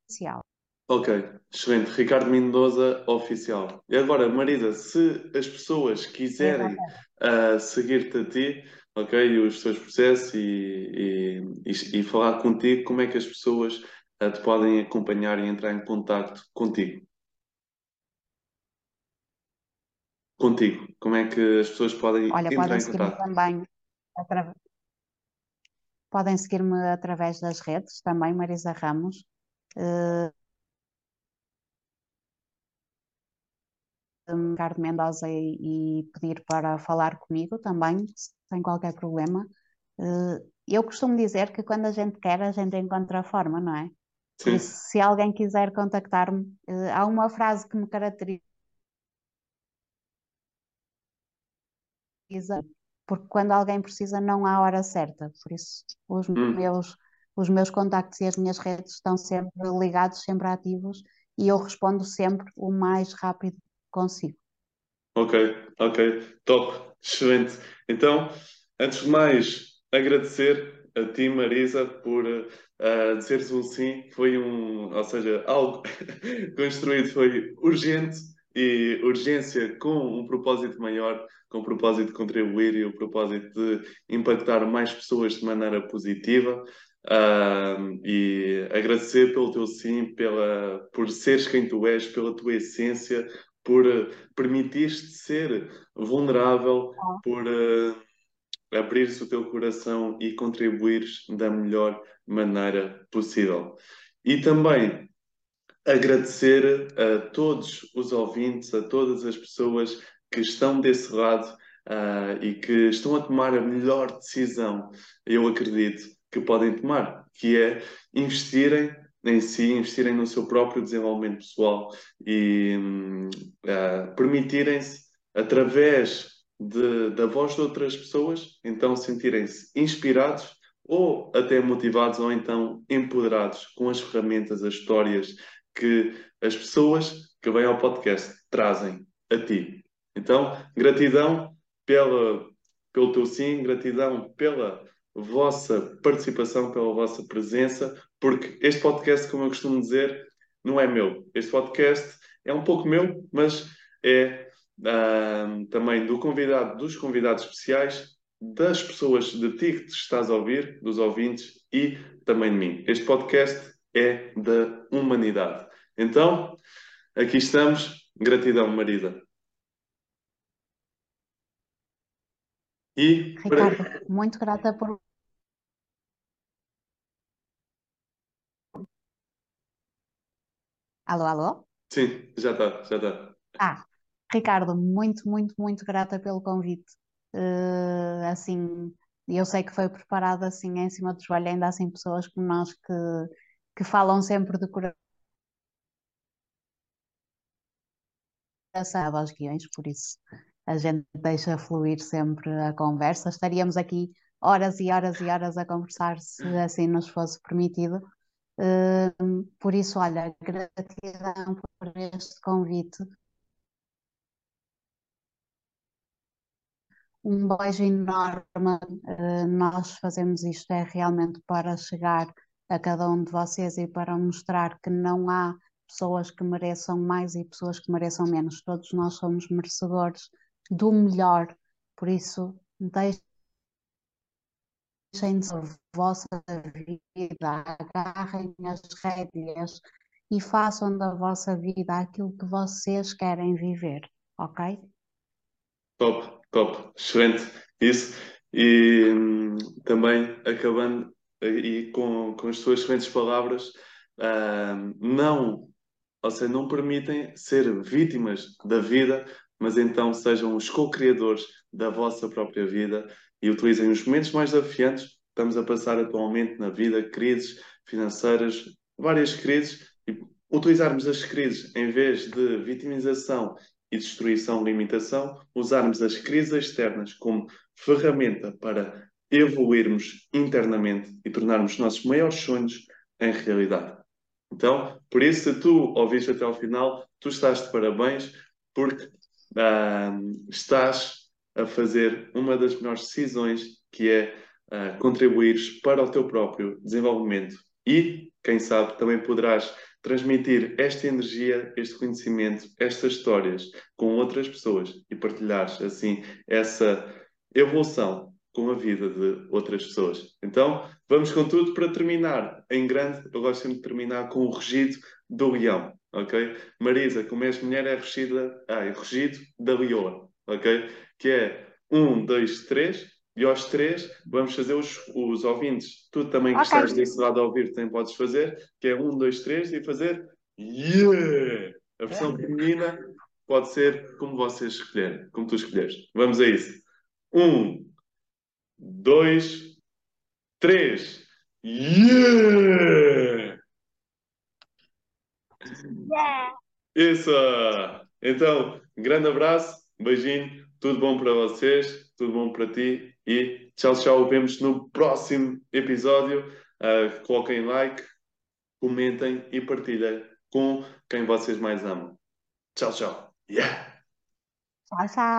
Oficial. Ok, excelente. Ricardo Mendoza, oficial. E agora, Marisa, se as pessoas quiserem uh, seguir-te a ti, ok, os teus processos e, e, e, falar contigo, como é que as pessoas uh, te podem acompanhar e entrar em contato contigo? Contigo, como é que as pessoas podem Olha, entrar podem em seguir-me contato? também atra... podem seguir-me através das redes, também Marisa Ramos. Uh, Ricardo Mendoza e, e, pedir para falar comigo também, sem qualquer problema. Uh, eu costumo dizer que quando a gente quer, a gente encontra a forma, não é? Sim. Isso, se alguém quiser contactar-me, uh, há uma frase que me caracteriza, porque quando alguém precisa, não há hora certa. Por isso, os hum. meus os meus contactos e as minhas redes estão sempre ligados, sempre ativos, e eu respondo sempre o mais rápido consigo. Ok, ok, top, excelente. Então, antes de mais, agradecer a ti, Marisa, por uh, dizeres um sim. Foi um, ou seja, algo construído foi urgente e urgência com um propósito maior, com o propósito de contribuir e o propósito de impactar mais pessoas de maneira positiva. Uh, e agradecer pelo teu sim, pela, por seres quem tu és, pela tua essência, por uh, permitir-te ser vulnerável, Oh. por uh, abrires o teu coração e contribuires da melhor maneira possível. E também agradecer a todos os ouvintes, a todas as pessoas que estão desse lado uh, e que estão a tomar a melhor decisão, eu acredito, que podem tomar, que é investirem em si, investirem no seu próprio desenvolvimento pessoal e uh, permitirem-se, através de, da voz de outras pessoas, então sentirem-se inspirados ou até motivados ou então empoderados com as ferramentas, as histórias que as pessoas que vêm ao podcast trazem a ti. Então, gratidão pela, pelo teu sim, gratidão pela vossa participação, pela vossa presença, porque este podcast, como eu costumo dizer, não é meu. Este podcast é um pouco meu, mas é uh, também do convidado, dos convidados especiais, das pessoas de ti que estás a ouvir, dos ouvintes e também de mim. Este podcast é da humanidade. Então, aqui estamos. Gratidão, Marisa. E Ricardo, para... muito grata por. Alô, alô? Sim, já está, já está. Ah, Ricardo, muito, muito, muito grata pelo convite. Uh, assim, eu sei que foi preparado assim em cima do joelho, ainda assim pessoas como nós que, que falam sempre de coração aos guiões, por isso a gente deixa fluir sempre a conversa. Estaríamos aqui horas e horas e horas a conversar se assim nos fosse permitido. Uh, por isso, olha, gratidão por este convite. Um beijo enorme. Uh, nós fazemos isto é realmente para chegar a cada um de vocês e para mostrar que não há pessoas que mereçam mais e pessoas que mereçam menos. Todos nós somos merecedores do melhor. Por isso, deixem a vossa vida, agarrem as rédeas e façam da vossa vida aquilo que vocês querem viver, ok? Top, top, excelente isso. E hum, também acabando e com, com as suas excelentes palavras, uh, não, ou seja, não permitem ser vítimas da vida, mas então sejam os co-criadores da vossa própria vida e utilizem os momentos mais desafiantes que estamos a passar atualmente na vida, crises financeiras, várias crises, e utilizarmos as crises em vez de vitimização e destruição, limitação, usarmos as crises externas como ferramenta para evoluirmos internamente e tornarmos nossos maiores sonhos em realidade. Então, por isso, se tu ouviste até ao final, tu estás de parabéns, porque uh, estás a fazer uma das melhores decisões, que é uh, contribuires para o teu próprio desenvolvimento e, quem sabe, também poderás transmitir esta energia, este conhecimento, estas histórias com outras pessoas e partilhares assim essa evolução com a vida de outras pessoas. Então, vamos com tudo para terminar em grande. Eu gosto sempre de terminar com o regido do leão ok? Marisa, como és mulher, é regida, ah, é regido da leoa, ok? Que é um, dois, três, e aos três vamos fazer os, os ouvintes. Tu também okay. que estás desse lado a ouvir, também podes fazer, que é um, dois, três, e fazer yeah! A versão feminina pode ser como vocês escolherem, como tu escolheres. Vamos a isso. Um, dois, três. Yeah. Isso! Então, grande abraço, beijinho, tudo bom para vocês, tudo bom para ti e tchau, tchau. Vemos no próximo episódio. Uh, coloquem like, comentem e partilhem com quem vocês mais amam. Tchau, tchau. Yeah! Tchau, tchau.